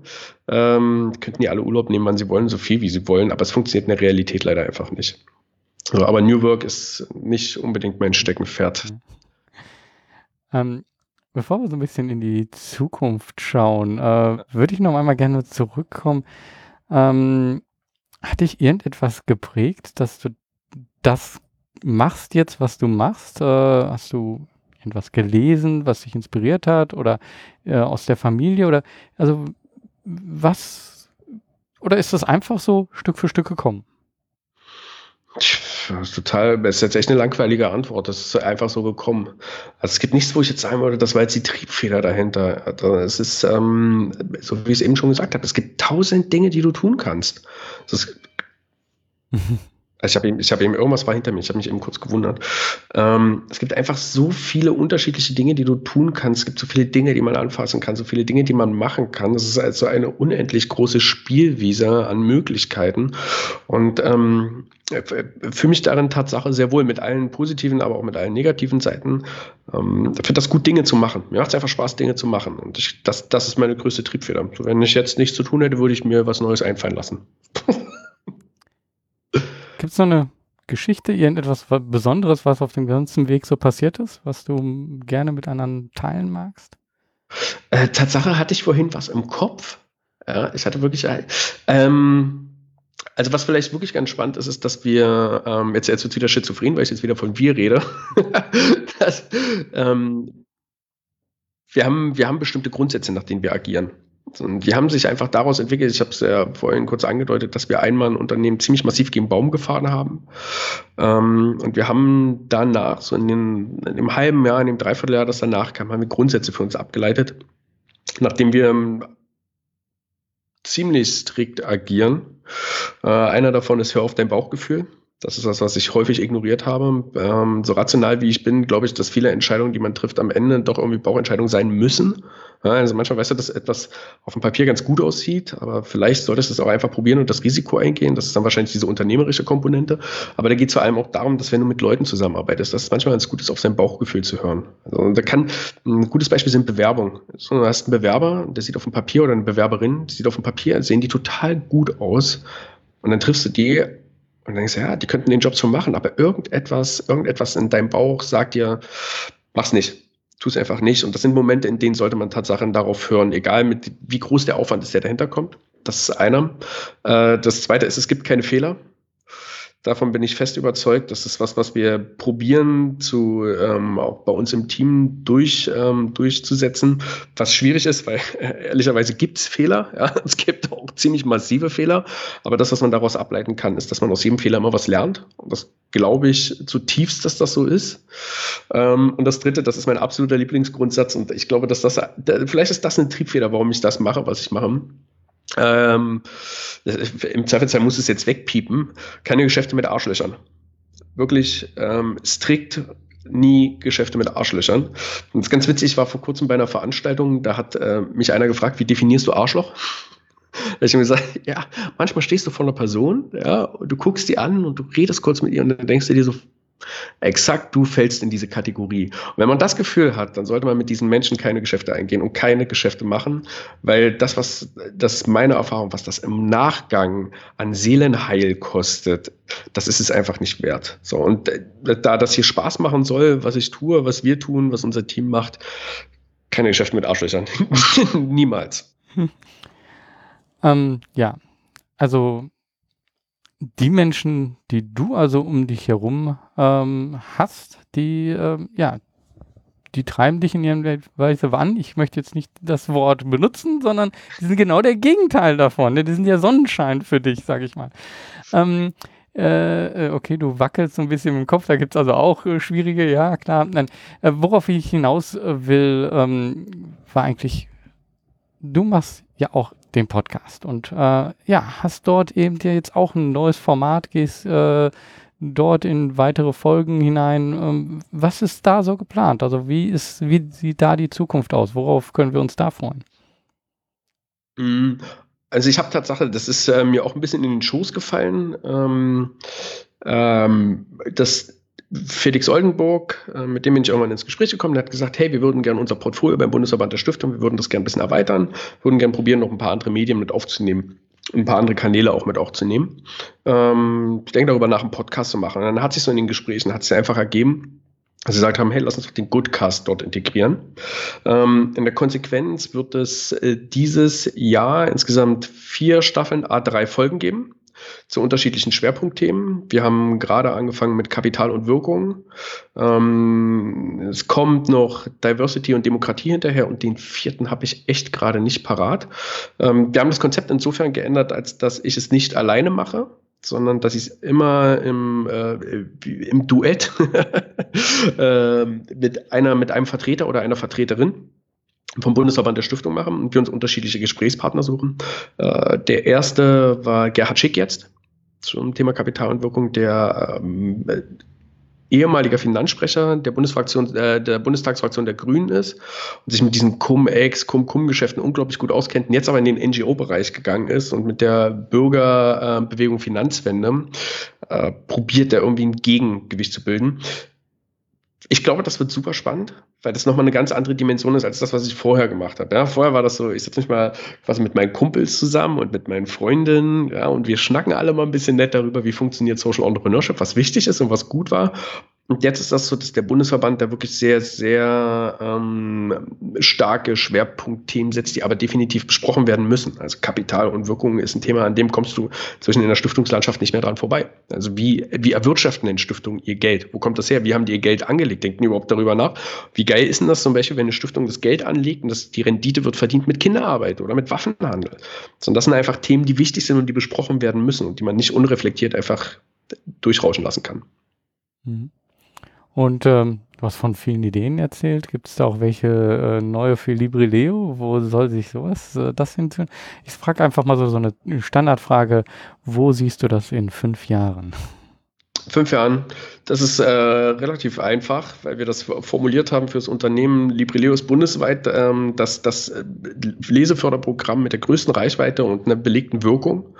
ähm, könnten die alle Urlaub nehmen, wann sie wollen, so viel wie sie wollen, aber es funktioniert in der Realität leider einfach nicht. So, aber New Work ist nicht unbedingt mein Steckenpferd. Ähm, Bevor wir so ein bisschen in die Zukunft schauen, äh, würde ich noch einmal gerne zurückkommen. Ähm, hat dich irgendetwas geprägt, dass du das machst jetzt, was du machst? Äh, hast du irgendwas gelesen, was dich inspiriert hat oder äh, aus der Familie oder also was oder ist das einfach so Stück für Stück gekommen? Das ist total, das ist jetzt echt eine langweilige Antwort. Das ist einfach so gekommen. Also es gibt nichts, wo ich jetzt sagen würde, das war jetzt die Triebfeder dahinter. Also es ist, ähm, so wie ich es eben schon gesagt habe, es gibt tausend Dinge, die du tun kannst. Das Also ich habe eben, ich habe eben irgendwas war hinter mir. Ich habe mich eben kurz gewundert. Ähm, es gibt einfach so viele unterschiedliche Dinge, die du tun kannst. Es gibt so viele Dinge, die man anfassen kann, so viele Dinge, die man machen kann. Es ist also eine unendlich große Spielwiese an Möglichkeiten. Und ähm, für mich darin Tatsache sehr wohl mit allen positiven, aber auch mit allen negativen Seiten. Ähm, finde das gut, Dinge zu machen. Mir macht es einfach Spaß, Dinge zu machen. Und ich, das, das ist meine größte Triebfeder. Wenn ich jetzt nichts zu tun hätte, würde ich mir was Neues einfallen lassen. Gibt es noch eine Geschichte, irgendetwas Besonderes, was auf dem ganzen Weg so passiert ist, was du gerne mit anderen teilen magst? Äh, Tatsache hatte ich vorhin was im Kopf. Ja, ich hatte wirklich ein. Ähm, also was vielleicht wirklich ganz spannend ist, ist, dass wir, ähm, jetzt, jetzt wird wieder schizophren, weil ich jetzt wieder von wir rede. das, ähm, wir, haben, wir haben bestimmte Grundsätze, nach denen wir agieren. Und die haben sich einfach daraus entwickelt. Ich habe es ja vorhin kurz angedeutet, dass wir einmal ein Unternehmen ziemlich massiv gegen Baum gefahren haben. Ähm, und wir haben danach, so in, den, in dem halben Jahr, in dem Dreivierteljahr, das danach kam, haben wir Grundsätze für uns abgeleitet, nachdem wir ähm, ziemlich strikt agieren. Äh, einer davon ist Hör auf dein Bauchgefühl. Das ist das, was ich häufig ignoriert habe. Ähm, so rational wie ich bin, glaube ich, dass viele Entscheidungen, die man trifft, am Ende doch irgendwie Bauchentscheidungen sein müssen. Ja, also manchmal weißt du, dass etwas auf dem Papier ganz gut aussieht, aber vielleicht solltest du es auch einfach probieren und das Risiko eingehen. Das ist dann wahrscheinlich diese unternehmerische Komponente. Aber da geht es vor allem auch darum, dass wenn du mit Leuten zusammenarbeitest, dass es manchmal ganz gut ist, auf sein Bauchgefühl zu hören. Also da kann ein gutes Beispiel sind Bewerbung. So, du hast einen Bewerber, der sieht auf dem Papier oder eine Bewerberin, die sieht auf dem Papier, sehen die total gut aus. Und dann triffst du die und dann denkst du, ja, die könnten den Job schon machen, aber irgendetwas, irgendetwas in deinem Bauch sagt dir, mach's nicht. Tu es einfach nicht. Und das sind Momente, in denen sollte man Tatsachen darauf hören, egal mit wie groß der Aufwand ist, der dahinter kommt. Das ist einer. Äh, das zweite ist, es gibt keine Fehler. Davon bin ich fest überzeugt. Das ist was, was wir probieren zu ähm, auch bei uns im Team durch, ähm, durchzusetzen. Was schwierig ist, weil äh, ehrlicherweise gibt es Fehler. Ja? Es gibt auch ziemlich massive Fehler. Aber das, was man daraus ableiten kann, ist, dass man aus jedem Fehler immer was lernt. Und das glaube ich zutiefst, dass das so ist. Ähm, und das dritte, das ist mein absoluter Lieblingsgrundsatz. Und ich glaube, dass das, vielleicht ist das ein Triebfeder, warum ich das mache, was ich mache. Ähm, Im Zweifelsfall muss es jetzt wegpiepen. Keine Geschäfte mit Arschlöchern. Wirklich ähm, strikt nie Geschäfte mit Arschlöchern. Und das ist ganz witzig, ich war vor kurzem bei einer Veranstaltung, da hat äh, mich einer gefragt, wie definierst du Arschloch? Ich ihm gesagt, ja, manchmal stehst du vor einer Person, ja, und du guckst die an und du redest kurz mit ihr und dann denkst du dir so, Exakt, du fällst in diese Kategorie. Und wenn man das Gefühl hat, dann sollte man mit diesen Menschen keine Geschäfte eingehen und keine Geschäfte machen, weil das, was, das ist meine Erfahrung, was das im Nachgang an Seelenheil kostet, das ist es einfach nicht wert. So, und äh, da das hier Spaß machen soll, was ich tue, was wir tun, was unser Team macht, keine Geschäfte mit Arschlöchern. Niemals. Hm. Ähm, ja, also die Menschen, die du also um dich herum ähm, hast, die, ähm, ja, die treiben dich in ihrer Weise an. Ich möchte jetzt nicht das Wort benutzen, sondern die sind genau der Gegenteil davon. Die sind ja Sonnenschein für dich, sag ich mal. Ähm, äh, äh okay, du wackelst so ein bisschen im Kopf, da gibt es also auch äh, schwierige, ja klar. Nein, äh, worauf ich hinaus äh, will, ähm, war eigentlich, du machst ja auch den Podcast. Und äh, ja, hast dort eben dir jetzt auch ein neues Format, gehst dort in weitere Folgen hinein. Ähm, was ist da so geplant? Also wie ist, wie sieht da die Zukunft aus? Worauf können wir uns da freuen? Mm, also ich habe Tatsache, das ist äh, mir auch ein bisschen in den Schoß gefallen. Ähm, ähm, das Felix Oldenburg, äh, mit dem bin ich irgendwann ins Gespräch gekommen, der hat gesagt, hey, wir würden gerne unser Portfolio beim Bundesverband der Stiftung, wir würden das gerne ein bisschen erweitern, würden gerne probieren, noch ein paar andere Medien mit aufzunehmen, ein paar andere Kanäle auch mit aufzunehmen. Ähm, ich denke darüber nach, einen Podcast zu machen. Und dann hat sich so in den Gesprächen, hat sich einfach ergeben, dass sie gesagt haben, hey, lass uns doch den Goodcast dort integrieren. Ähm, in der Konsequenz wird es äh, dieses Jahr insgesamt vier Staffeln A3 Folgen geben zu unterschiedlichen Schwerpunktthemen. Wir haben gerade angefangen mit Kapital und Wirkung. Ähm, es kommt noch Diversity und Demokratie hinterher und den vierten habe ich echt gerade nicht parat. Ähm, wir haben das Konzept insofern geändert, als dass ich es nicht alleine mache, sondern dass ich es immer im, äh, im Duett äh, mit einer, mit einem Vertreter oder einer Vertreterin vom Bundesverband der Stiftung machen und wir uns unterschiedliche Gesprächspartner suchen. Äh, der erste war Gerhard Schick jetzt zum Thema Kapital und Wirkung, der ähm, ehemaliger Finanzsprecher der Bundesfraktion, äh, der Bundestagsfraktion der Grünen ist und sich mit diesen Cum-Ex, Cum-Cum-Geschäften unglaublich gut auskennt und jetzt aber in den NGO-Bereich gegangen ist und mit der Bürgerbewegung äh, Finanzwende äh, probiert, er irgendwie ein Gegengewicht zu bilden. Ich glaube, das wird super spannend, weil das nochmal eine ganz andere Dimension ist als das, was ich vorher gemacht habe. Ja, vorher war das so, ich sitze nicht mal quasi mit meinen Kumpels zusammen und mit meinen Freundinnen, ja, und wir schnacken alle mal ein bisschen nett darüber, wie funktioniert Social Entrepreneurship, was wichtig ist und was gut war. Und jetzt ist das so, dass der Bundesverband da wirklich sehr, sehr ähm, starke Schwerpunktthemen setzt, die aber definitiv besprochen werden müssen. Also Kapital und Wirkung ist ein Thema, an dem kommst du zwischen in der Stiftungslandschaft nicht mehr dran vorbei. Also wie, wie erwirtschaften denn Stiftungen ihr Geld? Wo kommt das her? Wie haben die ihr Geld angelegt? Denken die überhaupt darüber nach? Wie geil ist denn das zum Beispiel, wenn eine Stiftung das Geld anlegt und das, die Rendite wird verdient mit Kinderarbeit oder mit Waffenhandel? Sondern das sind einfach Themen, die wichtig sind und die besprochen werden müssen und die man nicht unreflektiert einfach durchrauschen lassen kann. Mhm. Und ähm, du hast von vielen Ideen erzählt. Gibt es da auch welche äh, neue für Librileo? Wo soll sich sowas äh, das hinführen? Ich frage einfach mal so, so eine Standardfrage. Wo siehst du das in fünf Jahren? Fünf Jahren. Das ist äh, relativ einfach, weil wir das formuliert haben für das Unternehmen Librileus bundesweit, ähm, dass das äh, Leseförderprogramm mit der größten Reichweite und einer belegten Wirkung.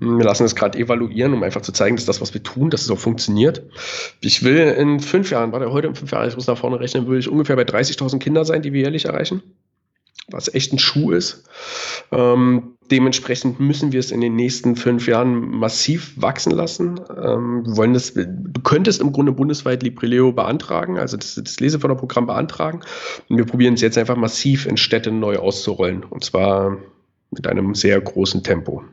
Wir lassen es gerade evaluieren, um einfach zu zeigen, dass das, was wir tun, dass es auch funktioniert. Ich will in fünf Jahren, warte, heute in fünf Jahren, ich muss nach vorne rechnen, will ich ungefähr bei 30.000 Kinder sein, die wir jährlich erreichen was echt ein Schuh ist. Ähm, dementsprechend müssen wir es in den nächsten fünf Jahren massiv wachsen lassen. Ähm, wollen das, du könntest im Grunde bundesweit Librileo beantragen, also das, das Leseförderprogramm beantragen. Und wir probieren es jetzt einfach massiv in Städte neu auszurollen. Und zwar mit einem sehr großen Tempo.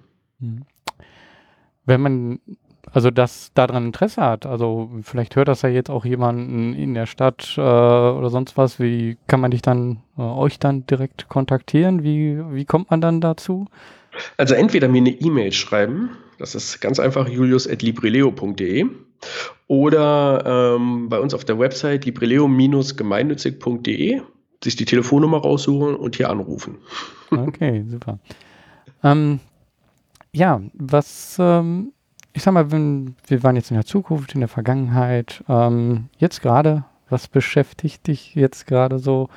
Wenn man also das daran Interesse hat. Also vielleicht hört das ja jetzt auch jemanden in der Stadt äh, oder sonst was. Wie kann man dich dann, äh, euch dann direkt kontaktieren? Wie, wie kommt man dann dazu? Also entweder mir eine E-Mail schreiben, das ist ganz einfach julius.librileo.de oder ähm, bei uns auf der Website librileo-gemeinnützig.de sich die Telefonnummer raussuchen und hier anrufen. Okay, super. Ähm, ja, was ähm, ich sag mal, wenn, wir waren jetzt in der Zukunft, in der Vergangenheit, ähm, jetzt gerade, was beschäftigt dich jetzt gerade so?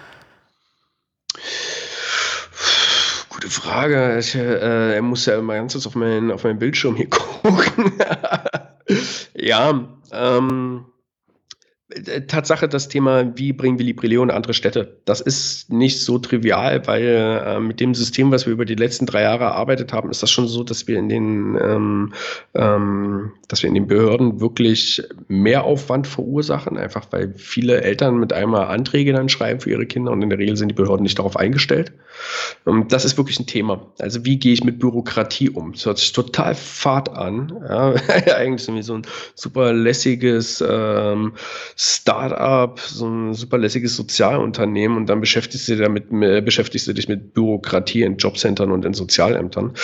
Gute Frage. Ich äh, muss ja immer ganz kurz auf meinen, auf meinen Bildschirm hier gucken. ja, ähm, äh, Tatsache das Thema, wie bringen wir Librileo in andere Städte? Das ist nicht so trivial, weil äh, mit dem System, was wir über die letzten drei Jahre erarbeitet haben, ist das schon so, dass wir in den, ähm, ähm, dass wir in den Behörden wirklich mehr Aufwand verursachen, einfach weil viele Eltern mit einmal Anträge dann schreiben für ihre Kinder und in der Regel sind die Behörden nicht darauf eingestellt. Und das ist wirklich ein Thema. Also wie gehe ich mit Bürokratie um? Das hört sich total fad an. Ja, eigentlich so ein super lässiges ähm, Startup, so ein super lässiges Sozialunternehmen und dann beschäftigst du, damit, beschäftigst du dich mit Bürokratie in Jobcentern und in Sozialämtern.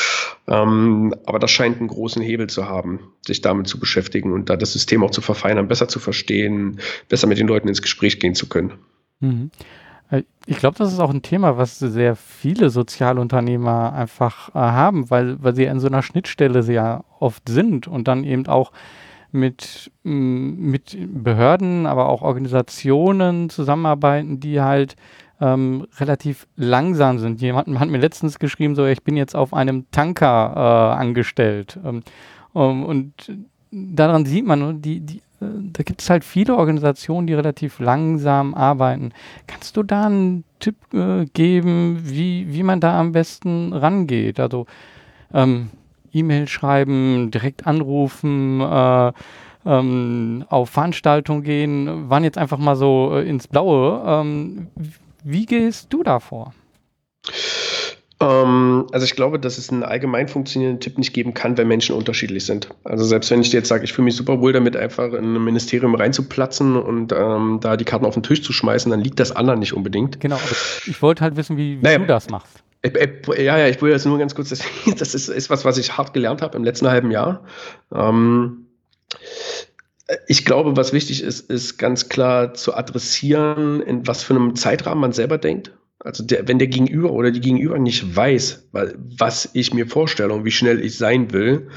Ähm, aber das scheint einen großen Hebel zu haben, sich damit zu beschäftigen und da das System auch zu verfeinern, besser zu verstehen, besser mit den Leuten ins Gespräch gehen zu können. Mhm. Äh, ich glaube, das ist auch ein Thema, was sehr viele Sozialunternehmer einfach äh, haben, weil, weil sie an so einer Schnittstelle sehr oft sind und dann eben auch mit, mit Behörden, aber auch Organisationen zusammenarbeiten, die halt ähm, relativ langsam sind. Jemand hat mir letztens geschrieben, so ich bin jetzt auf einem Tanker äh, angestellt. Ähm, um, und daran sieht man, die, die, äh, da gibt es halt viele Organisationen, die relativ langsam arbeiten. Kannst du da einen Tipp äh, geben, wie, wie man da am besten rangeht? Also ähm, E-Mail schreiben, direkt anrufen, äh, ähm, auf Veranstaltungen gehen, waren jetzt einfach mal so äh, ins Blaue. Ähm, wie gehst du da vor? Ähm, also ich glaube, dass es einen allgemein funktionierenden Tipp nicht geben kann, wenn Menschen unterschiedlich sind. Also selbst wenn ich dir jetzt sage, ich fühle mich super wohl damit, einfach in ein Ministerium reinzuplatzen und ähm, da die Karten auf den Tisch zu schmeißen, dann liegt das anderen nicht unbedingt. Genau, aber ich wollte halt wissen, wie, wie naja, du das machst. Äh, äh, ja, ja, ich will jetzt nur ganz kurz, das, ist, ist, was, was ich hart gelernt habe im letzten halben Jahr. Ähm, ich glaube, was wichtig ist, ist ganz klar zu adressieren, in was für einem Zeitrahmen man selber denkt. Also der, wenn der Gegenüber oder die Gegenüber nicht weiß, was ich mir vorstelle und wie schnell ich sein will,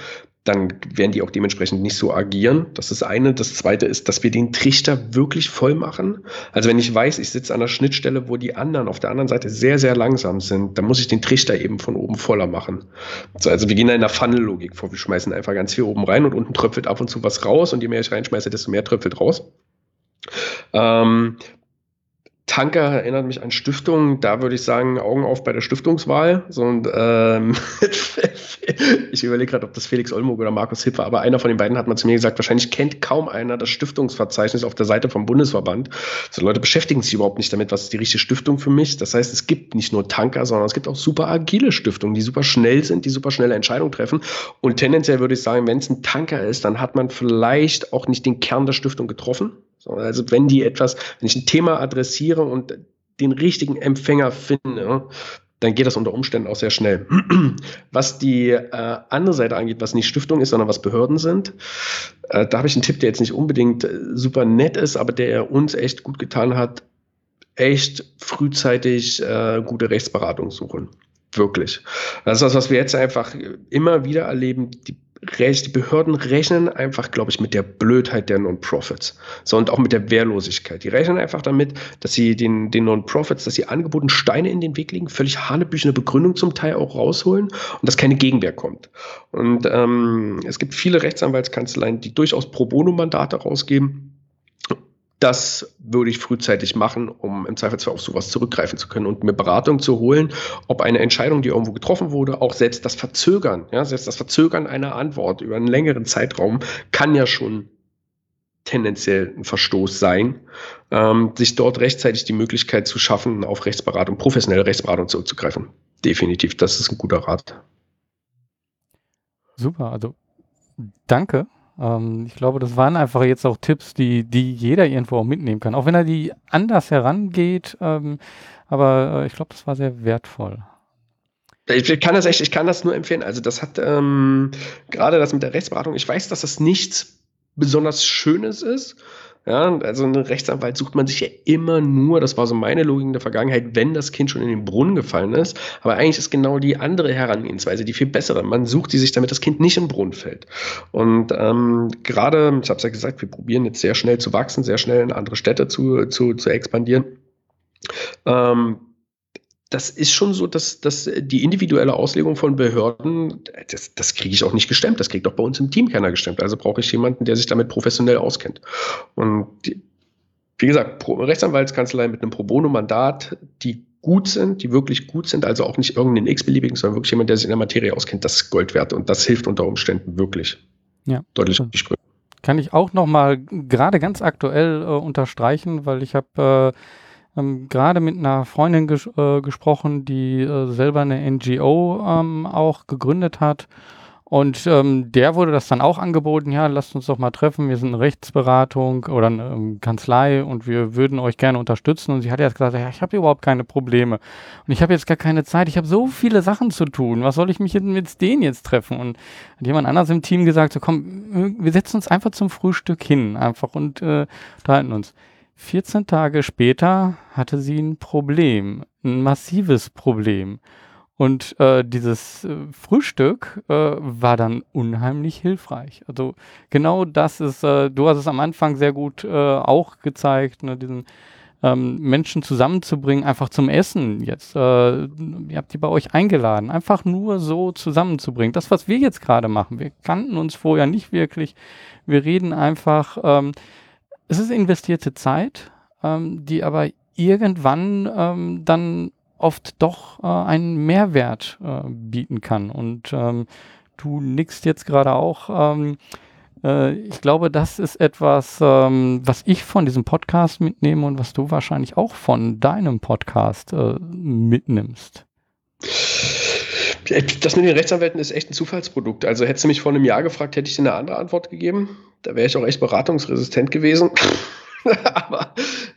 dann werden die auch dementsprechend nicht so agieren. Das ist eine. Das zweite ist, dass wir den Trichter wirklich voll machen. Also wenn ich weiß, ich sitze an der Schnittstelle, wo die anderen auf der anderen Seite sehr, sehr langsam sind, dann muss ich den Trichter eben von oben voller machen. Also wir gehen da in der Funnel-Logik vor. Wir schmeißen einfach ganz viel oben rein und unten tröpfelt ab und zu was raus und je mehr ich reinschmeiße, desto mehr tröpfelt raus. Ähm, Tanker erinnert mich an Stiftungen. Da würde ich sagen, Augen auf bei der Stiftungswahl. So, und, ähm, ich überlege gerade, ob das Felix Olmog oder Markus Hipp war, aber einer von den beiden hat mal zu mir gesagt, wahrscheinlich kennt kaum einer das Stiftungsverzeichnis auf der Seite vom Bundesverband. So Leute beschäftigen sich überhaupt nicht damit, was ist die richtige Stiftung für mich. Das heißt, es gibt nicht nur Tanker, sondern es gibt auch super agile Stiftungen, die super schnell sind, die super schnelle Entscheidungen treffen. Und tendenziell würde ich sagen, wenn es ein Tanker ist, dann hat man vielleicht auch nicht den Kern der Stiftung getroffen so, also wenn die etwas, wenn ich ein Thema adressiere und den richtigen Empfänger finde, dann geht das unter Umständen auch sehr schnell. Was die äh, andere Seite angeht, was nicht Stiftung ist, sondern was Behörden sind, äh, da habe ich einen Tipp, der jetzt nicht unbedingt äh, super nett ist, aber der uns echt gut getan hat, echt frühzeitig äh, gute Rechtsberatung suchen. Wirklich. Das ist das, was wir jetzt einfach immer wieder erleben. Die die Behörden rechnen einfach, glaube ich, mit der Blödheit der Non-Profits. So und auch mit der Wehrlosigkeit. Die rechnen einfach damit, dass sie den, den Non-Profits, dass sie angeboten Steine in den Weg legen, völlig hanebüchene Begründung zum Teil auch rausholen und dass keine Gegenwehr kommt. Und ähm, es gibt viele Rechtsanwaltskanzleien, die durchaus Pro Bono-Mandate rausgeben das würde ich frühzeitig machen, um im Zweifelsfall auf sowas zurückgreifen zu können und mir Beratung zu holen, ob eine Entscheidung, die irgendwo getroffen wurde, auch selbst das Verzögern, ja, selbst das Verzögern einer Antwort über einen längeren Zeitraum kann ja schon tendenziell ein Verstoß sein, ähm, sich dort rechtzeitig die Möglichkeit zu schaffen, auf Rechtsberatung, professionelle Rechtsberatung zurückzugreifen. Definitiv, das ist ein guter Rat. Super, also danke ähm, ich glaube, das waren einfach jetzt auch Tipps, die, die jeder irgendwo auch mitnehmen kann. Auch wenn er die anders herangeht. Ähm, aber äh, ich glaube, das war sehr wertvoll. Ich kann das echt, ich kann das nur empfehlen. Also das hat ähm, gerade das mit der Rechtsberatung, ich weiß, dass das nichts besonders Schönes ist. Ja, also ein Rechtsanwalt sucht man sich ja immer nur, das war so meine Logik in der Vergangenheit, wenn das Kind schon in den Brunnen gefallen ist. Aber eigentlich ist genau die andere Herangehensweise die viel bessere. Man sucht sie sich, damit das Kind nicht in den Brunnen fällt. Und ähm, gerade, ich habe es ja gesagt, wir probieren jetzt sehr schnell zu wachsen, sehr schnell in andere Städte zu, zu, zu expandieren. Ähm, das ist schon so, dass, dass die individuelle Auslegung von Behörden, das, das kriege ich auch nicht gestemmt. Das kriegt auch bei uns im Team keiner gestemmt. Also brauche ich jemanden, der sich damit professionell auskennt. Und die, wie gesagt, Rechtsanwaltskanzlei mit einem Pro Bono-Mandat, die gut sind, die wirklich gut sind, also auch nicht irgendeinen x-beliebigen, sondern wirklich jemand, der sich in der Materie auskennt, das ist Gold wert und das hilft unter Umständen wirklich. Ja. Deutlich die Sprünge. Kann ich auch nochmal gerade ganz aktuell äh, unterstreichen, weil ich habe äh, ähm, gerade mit einer Freundin ges äh, gesprochen, die äh, selber eine NGO ähm, auch gegründet hat und ähm, der wurde das dann auch angeboten, ja, lasst uns doch mal treffen, wir sind eine Rechtsberatung oder eine ähm, Kanzlei und wir würden euch gerne unterstützen. Und sie hat jetzt gesagt, ja, ich habe überhaupt keine Probleme. Und ich habe jetzt gar keine Zeit, ich habe so viele Sachen zu tun. Was soll ich mich mit denen jetzt treffen? Und hat jemand anders im Team gesagt, so komm, wir setzen uns einfach zum Frühstück hin, einfach und äh, unterhalten uns. 14 Tage später hatte sie ein Problem, ein massives Problem. Und äh, dieses äh, Frühstück äh, war dann unheimlich hilfreich. Also genau das ist, äh, du hast es am Anfang sehr gut äh, auch gezeigt, ne, diesen ähm, Menschen zusammenzubringen, einfach zum Essen jetzt. Äh, ihr habt die bei euch eingeladen, einfach nur so zusammenzubringen. Das, was wir jetzt gerade machen, wir kannten uns vorher nicht wirklich. Wir reden einfach, ähm, es ist investierte Zeit, ähm, die aber irgendwann ähm, dann oft doch äh, einen Mehrwert äh, bieten kann. Und ähm, du nickst jetzt gerade auch. Ähm, äh, ich glaube, das ist etwas, ähm, was ich von diesem Podcast mitnehme und was du wahrscheinlich auch von deinem Podcast äh, mitnimmst. Das mit den Rechtsanwälten ist echt ein Zufallsprodukt. Also hättest du mich vor einem Jahr gefragt, hätte ich dir eine andere Antwort gegeben. Da wäre ich auch echt beratungsresistent gewesen. Aber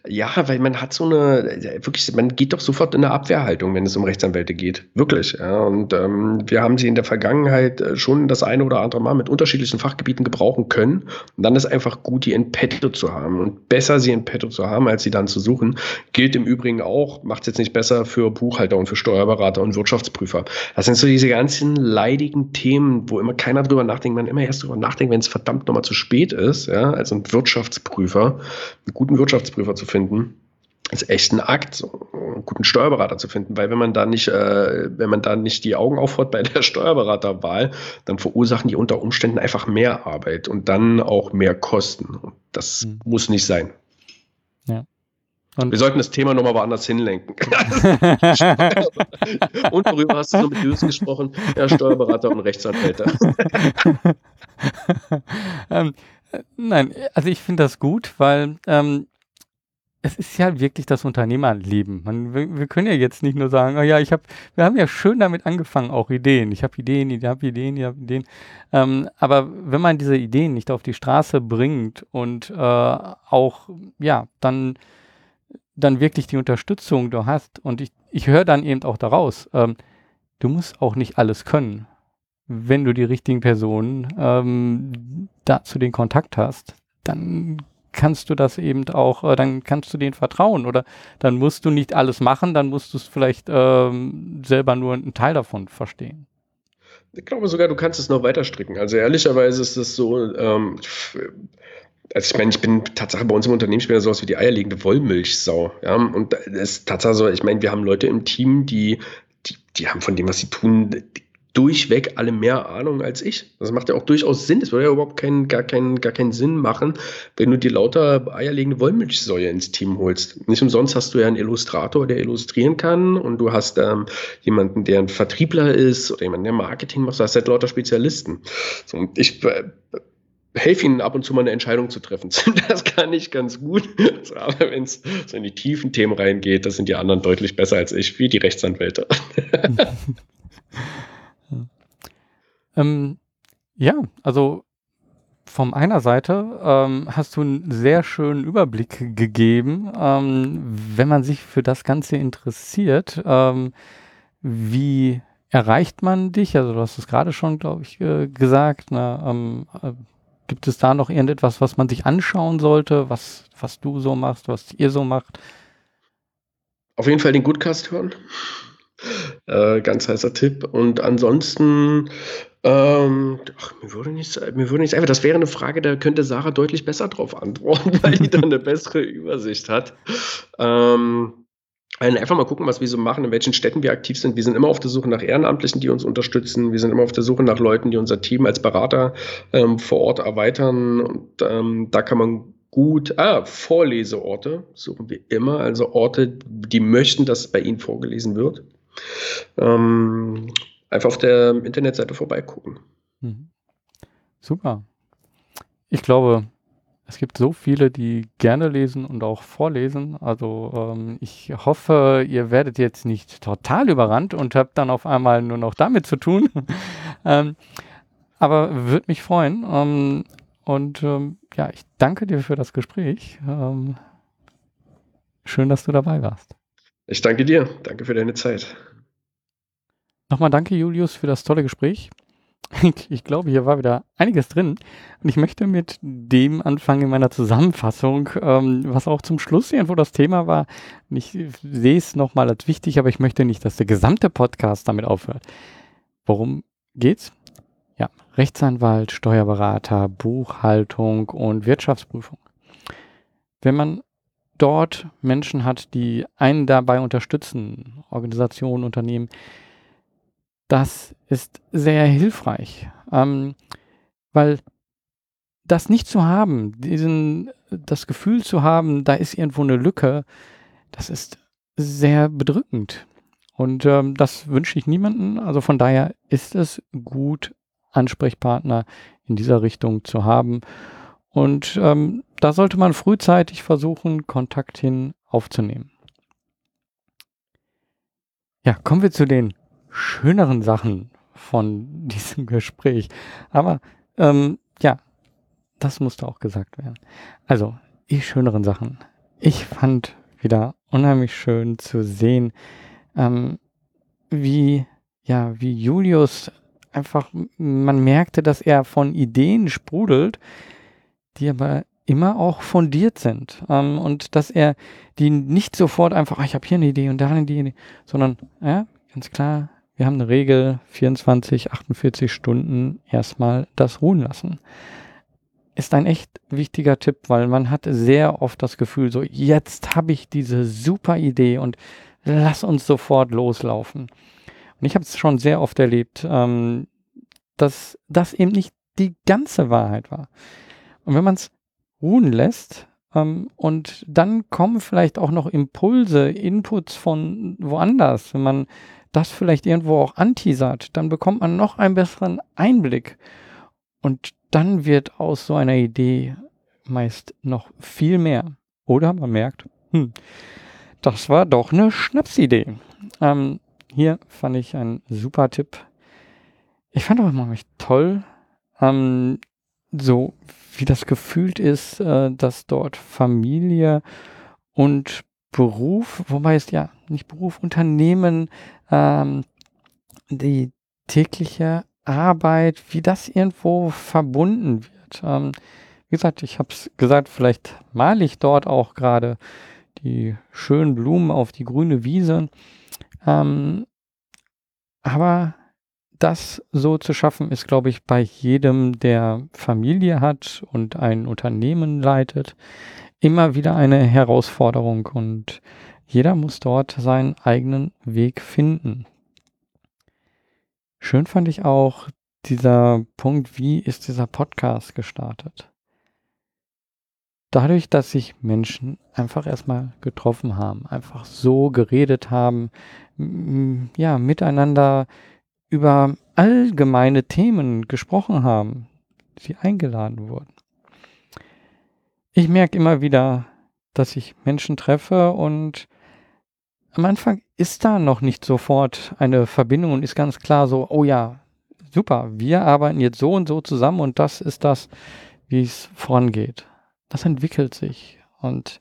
ja, weil man hat so eine, wirklich, man geht doch sofort in eine Abwehrhaltung, wenn es um Rechtsanwälte geht. Wirklich. Ja. Und ähm, wir haben sie in der Vergangenheit äh, schon das eine oder andere Mal mit unterschiedlichen Fachgebieten gebrauchen können. Und dann ist einfach gut, die in petto zu haben. Und besser sie in petto zu haben, als sie dann zu suchen, gilt im Übrigen auch, macht es jetzt nicht besser für Buchhalter und für Steuerberater und Wirtschaftsprüfer. Das sind so diese ganzen leidigen Themen, wo immer keiner drüber nachdenkt, man immer erst drüber nachdenkt, wenn es verdammt nochmal zu spät ist, ja, als ein Wirtschaftsprüfer einen guten Wirtschaftsprüfer zu finden, ist echt ein Akt, einen guten Steuerberater zu finden, weil wenn man da nicht, äh, wenn man da nicht die Augen aufhat bei der Steuerberaterwahl, dann verursachen die unter Umständen einfach mehr Arbeit und dann auch mehr Kosten. Das mhm. muss nicht sein. Ja. Und Wir sollten das Thema nochmal woanders hinlenken. und worüber hast du so mit Jus gesprochen? Ja, Steuerberater und Rechtsanwälte. ähm, Nein, also ich finde das gut, weil ähm, es ist ja wirklich das Unternehmerleben. Man, wir, wir, können ja jetzt nicht nur sagen, oh ja, ich habe, wir haben ja schön damit angefangen, auch Ideen. Ich habe Ideen, ich habe Ideen, ich habe Ideen. Ähm, aber wenn man diese Ideen nicht auf die Straße bringt und äh, auch, ja, dann, dann wirklich die Unterstützung du hast und ich, ich höre dann eben auch daraus, ähm, du musst auch nicht alles können wenn du die richtigen Personen ähm, dazu den Kontakt hast, dann kannst du das eben auch, äh, dann kannst du denen vertrauen oder dann musst du nicht alles machen, dann musst du es vielleicht ähm, selber nur einen Teil davon verstehen. Ich glaube sogar, du kannst es noch weiter stricken. Also ehrlicherweise ist es so, ähm, also ich meine, ich bin Tatsache bei uns im Unternehmen, ich bin ja sowas wie die eierlegende Wollmilchsau. Ja? Und es ist Tatsache so, ich meine, wir haben Leute im Team, die, die, die haben von dem, was sie tun, durchweg alle mehr Ahnung als ich. Das macht ja auch durchaus Sinn. Das würde ja überhaupt keinen, gar, keinen, gar keinen Sinn machen, wenn du dir lauter eierlegende Wollmilchsäue ins Team holst. Nicht umsonst hast du ja einen Illustrator, der illustrieren kann und du hast ähm, jemanden, der ein Vertriebler ist oder jemanden, der Marketing macht. Du hast halt lauter Spezialisten. So, und ich äh, helfe ihnen ab und zu mal eine Entscheidung zu treffen. Das kann ich ganz gut. Aber wenn es so in die tiefen Themen reingeht, das sind die anderen deutlich besser als ich, wie die Rechtsanwälte. Ähm, ja, also von einer Seite ähm, hast du einen sehr schönen Überblick gegeben, ähm, wenn man sich für das Ganze interessiert. Ähm, wie erreicht man dich? Also du hast es gerade schon, glaube ich, äh, gesagt. Ne? Ähm, äh, gibt es da noch irgendetwas, was man sich anschauen sollte, was, was du so machst, was ihr so macht? Auf jeden Fall den Goodcast hören. Äh, ganz heißer Tipp. Und ansonsten, ähm, ach, mir würde nicht, mir würde nicht einfach, das wäre eine Frage, da könnte Sarah deutlich besser drauf antworten, weil die dann eine bessere Übersicht hat. Ähm, einfach mal gucken, was wir so machen, in welchen Städten wir aktiv sind. Wir sind immer auf der Suche nach Ehrenamtlichen, die uns unterstützen. Wir sind immer auf der Suche nach Leuten, die unser Team als Berater ähm, vor Ort erweitern. Und ähm, da kann man gut, ah, Vorleseorte suchen wir immer, also Orte, die möchten, dass bei ihnen vorgelesen wird. Ähm, einfach auf der Internetseite vorbeigucken. Mhm. Super. Ich glaube, es gibt so viele, die gerne lesen und auch vorlesen. Also ähm, ich hoffe, ihr werdet jetzt nicht total überrannt und habt dann auf einmal nur noch damit zu tun. ähm, aber würde mich freuen. Ähm, und ähm, ja, ich danke dir für das Gespräch. Ähm, schön, dass du dabei warst. Ich danke dir. Danke für deine Zeit. Nochmal danke, Julius, für das tolle Gespräch. Ich glaube, hier war wieder einiges drin. Und ich möchte mit dem anfangen in meiner Zusammenfassung, ähm, was auch zum Schluss irgendwo das Thema war. Ich sehe es nochmal als wichtig, aber ich möchte nicht, dass der gesamte Podcast damit aufhört. Worum geht's? Ja, Rechtsanwalt, Steuerberater, Buchhaltung und Wirtschaftsprüfung. Wenn man dort Menschen hat, die einen dabei unterstützen, Organisationen, Unternehmen, das ist sehr hilfreich, ähm, weil das nicht zu haben, diesen, das Gefühl zu haben, da ist irgendwo eine Lücke, das ist sehr bedrückend. Und ähm, das wünsche ich niemanden. Also von daher ist es gut, Ansprechpartner in dieser Richtung zu haben. Und ähm, da sollte man frühzeitig versuchen, Kontakt hin aufzunehmen. Ja, kommen wir zu den schöneren Sachen von diesem Gespräch. Aber ähm, ja, das musste auch gesagt werden. Also, die schöneren Sachen. Ich fand wieder unheimlich schön zu sehen, ähm, wie, ja, wie Julius einfach, man merkte, dass er von Ideen sprudelt, die aber immer auch fundiert sind. Ähm, und dass er die nicht sofort einfach, ah, ich habe hier eine Idee und da eine Idee, sondern ja, ganz klar, wir haben eine Regel, 24, 48 Stunden erstmal das ruhen lassen. Ist ein echt wichtiger Tipp, weil man hat sehr oft das Gefühl, so jetzt habe ich diese super Idee und lass uns sofort loslaufen. Und ich habe es schon sehr oft erlebt, ähm, dass das eben nicht die ganze Wahrheit war. Und wenn man es ruhen lässt, ähm, und dann kommen vielleicht auch noch Impulse, Inputs von woanders, wenn man das vielleicht irgendwo auch anteasert, dann bekommt man noch einen besseren Einblick. Und dann wird aus so einer Idee meist noch viel mehr. Oder man merkt, hm, das war doch eine Schnapsidee. Ähm, hier fand ich einen super Tipp. Ich fand auch immer toll, ähm, so wie das gefühlt ist, äh, dass dort Familie und Beruf, wobei es ja nicht Beruf, Unternehmen, ähm, die tägliche Arbeit, wie das irgendwo verbunden wird. Ähm, wie gesagt, ich habe es gesagt, vielleicht male ich dort auch gerade die schönen Blumen auf die grüne Wiese. Ähm, aber das so zu schaffen, ist, glaube ich, bei jedem, der Familie hat und ein Unternehmen leitet, immer wieder eine Herausforderung und jeder muss dort seinen eigenen Weg finden. Schön fand ich auch dieser Punkt, wie ist dieser Podcast gestartet? Dadurch, dass sich Menschen einfach erstmal getroffen haben, einfach so geredet haben, ja, miteinander über allgemeine Themen gesprochen haben, sie eingeladen wurden ich merke immer wieder, dass ich Menschen treffe und am Anfang ist da noch nicht sofort eine Verbindung und ist ganz klar so, oh ja, super, wir arbeiten jetzt so und so zusammen und das ist das, wie es vorangeht. Das entwickelt sich und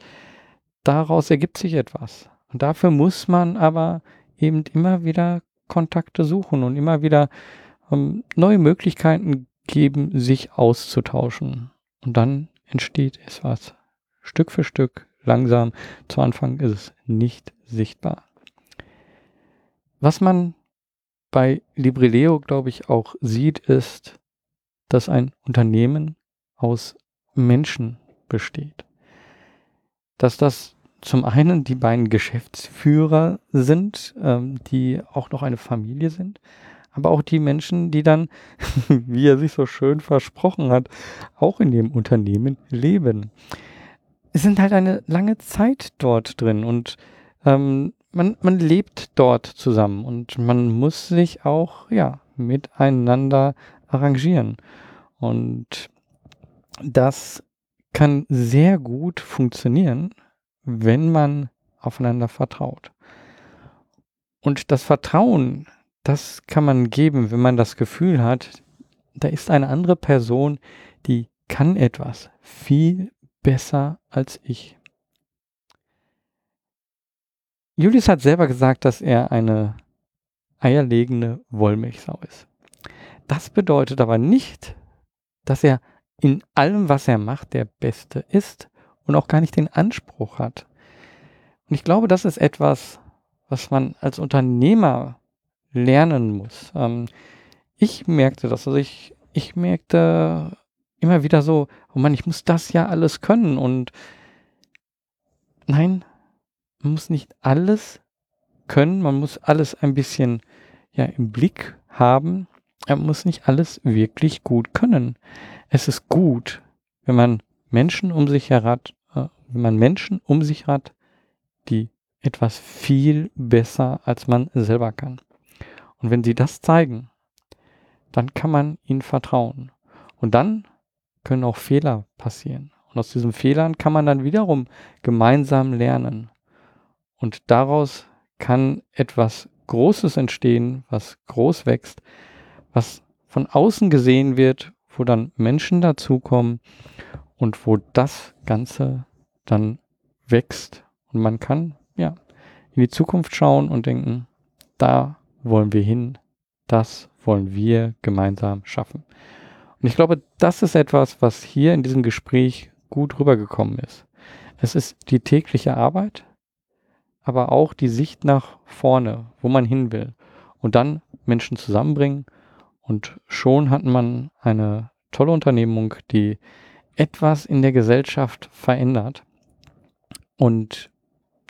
daraus ergibt sich etwas. Und dafür muss man aber eben immer wieder Kontakte suchen und immer wieder ähm, neue Möglichkeiten geben, sich auszutauschen. Und dann entsteht etwas. Stück für Stück, langsam. Zu Anfang ist es nicht sichtbar. Was man bei Librileo, glaube ich, auch sieht, ist, dass ein Unternehmen aus Menschen besteht. Dass das zum einen die beiden Geschäftsführer sind, ähm, die auch noch eine Familie sind, aber auch die Menschen, die dann, wie er sich so schön versprochen hat, auch in dem Unternehmen leben. sind halt eine lange Zeit dort drin und ähm, man, man lebt dort zusammen und man muss sich auch, ja, miteinander arrangieren. Und das kann sehr gut funktionieren, wenn man aufeinander vertraut. Und das Vertrauen, das kann man geben, wenn man das Gefühl hat, da ist eine andere Person, die kann etwas viel besser als ich. Julius hat selber gesagt, dass er eine eierlegende Wollmilchsau ist. Das bedeutet aber nicht, dass er in allem, was er macht, der Beste ist und auch gar nicht den Anspruch hat. Und ich glaube, das ist etwas, was man als Unternehmer lernen muss. Ähm, ich merkte das, also ich, ich merkte immer wieder so, oh Mann, ich muss das ja alles können und nein, man muss nicht alles können, man muss alles ein bisschen ja im Blick haben, man muss nicht alles wirklich gut können. Es ist gut, wenn man Menschen um sich hat, äh, wenn man Menschen um sich hat, die etwas viel besser als man selber kann. Und wenn sie das zeigen, dann kann man ihnen vertrauen. Und dann können auch Fehler passieren. Und aus diesen Fehlern kann man dann wiederum gemeinsam lernen. Und daraus kann etwas Großes entstehen, was groß wächst, was von außen gesehen wird, wo dann Menschen dazukommen und wo das Ganze dann wächst. Und man kann, ja, in die Zukunft schauen und denken, da wollen wir hin, das wollen wir gemeinsam schaffen. Und ich glaube, das ist etwas, was hier in diesem Gespräch gut rübergekommen ist. Es ist die tägliche Arbeit, aber auch die Sicht nach vorne, wo man hin will. Und dann Menschen zusammenbringen. Und schon hat man eine tolle Unternehmung, die etwas in der Gesellschaft verändert. Und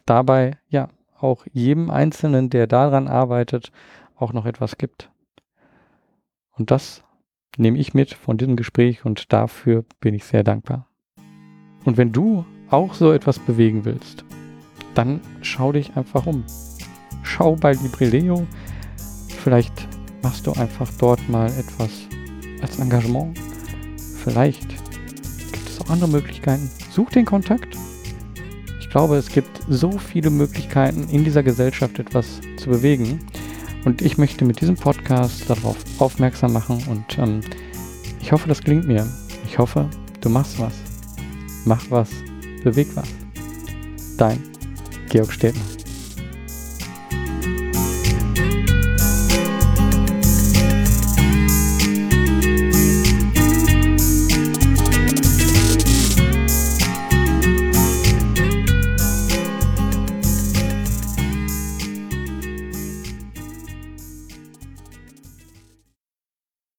dabei, ja, auch jedem Einzelnen, der daran arbeitet, auch noch etwas gibt. Und das nehme ich mit von diesem Gespräch und dafür bin ich sehr dankbar. Und wenn du auch so etwas bewegen willst, dann schau dich einfach um. Schau bei Librileo. Vielleicht machst du einfach dort mal etwas als Engagement. Vielleicht gibt es auch andere Möglichkeiten. Such den Kontakt. Ich glaube, es gibt so viele Möglichkeiten in dieser Gesellschaft etwas zu bewegen. Und ich möchte mit diesem Podcast darauf aufmerksam machen und ähm, ich hoffe, das gelingt mir. Ich hoffe, du machst was. Mach was. Beweg was. Dein Georg Städtner.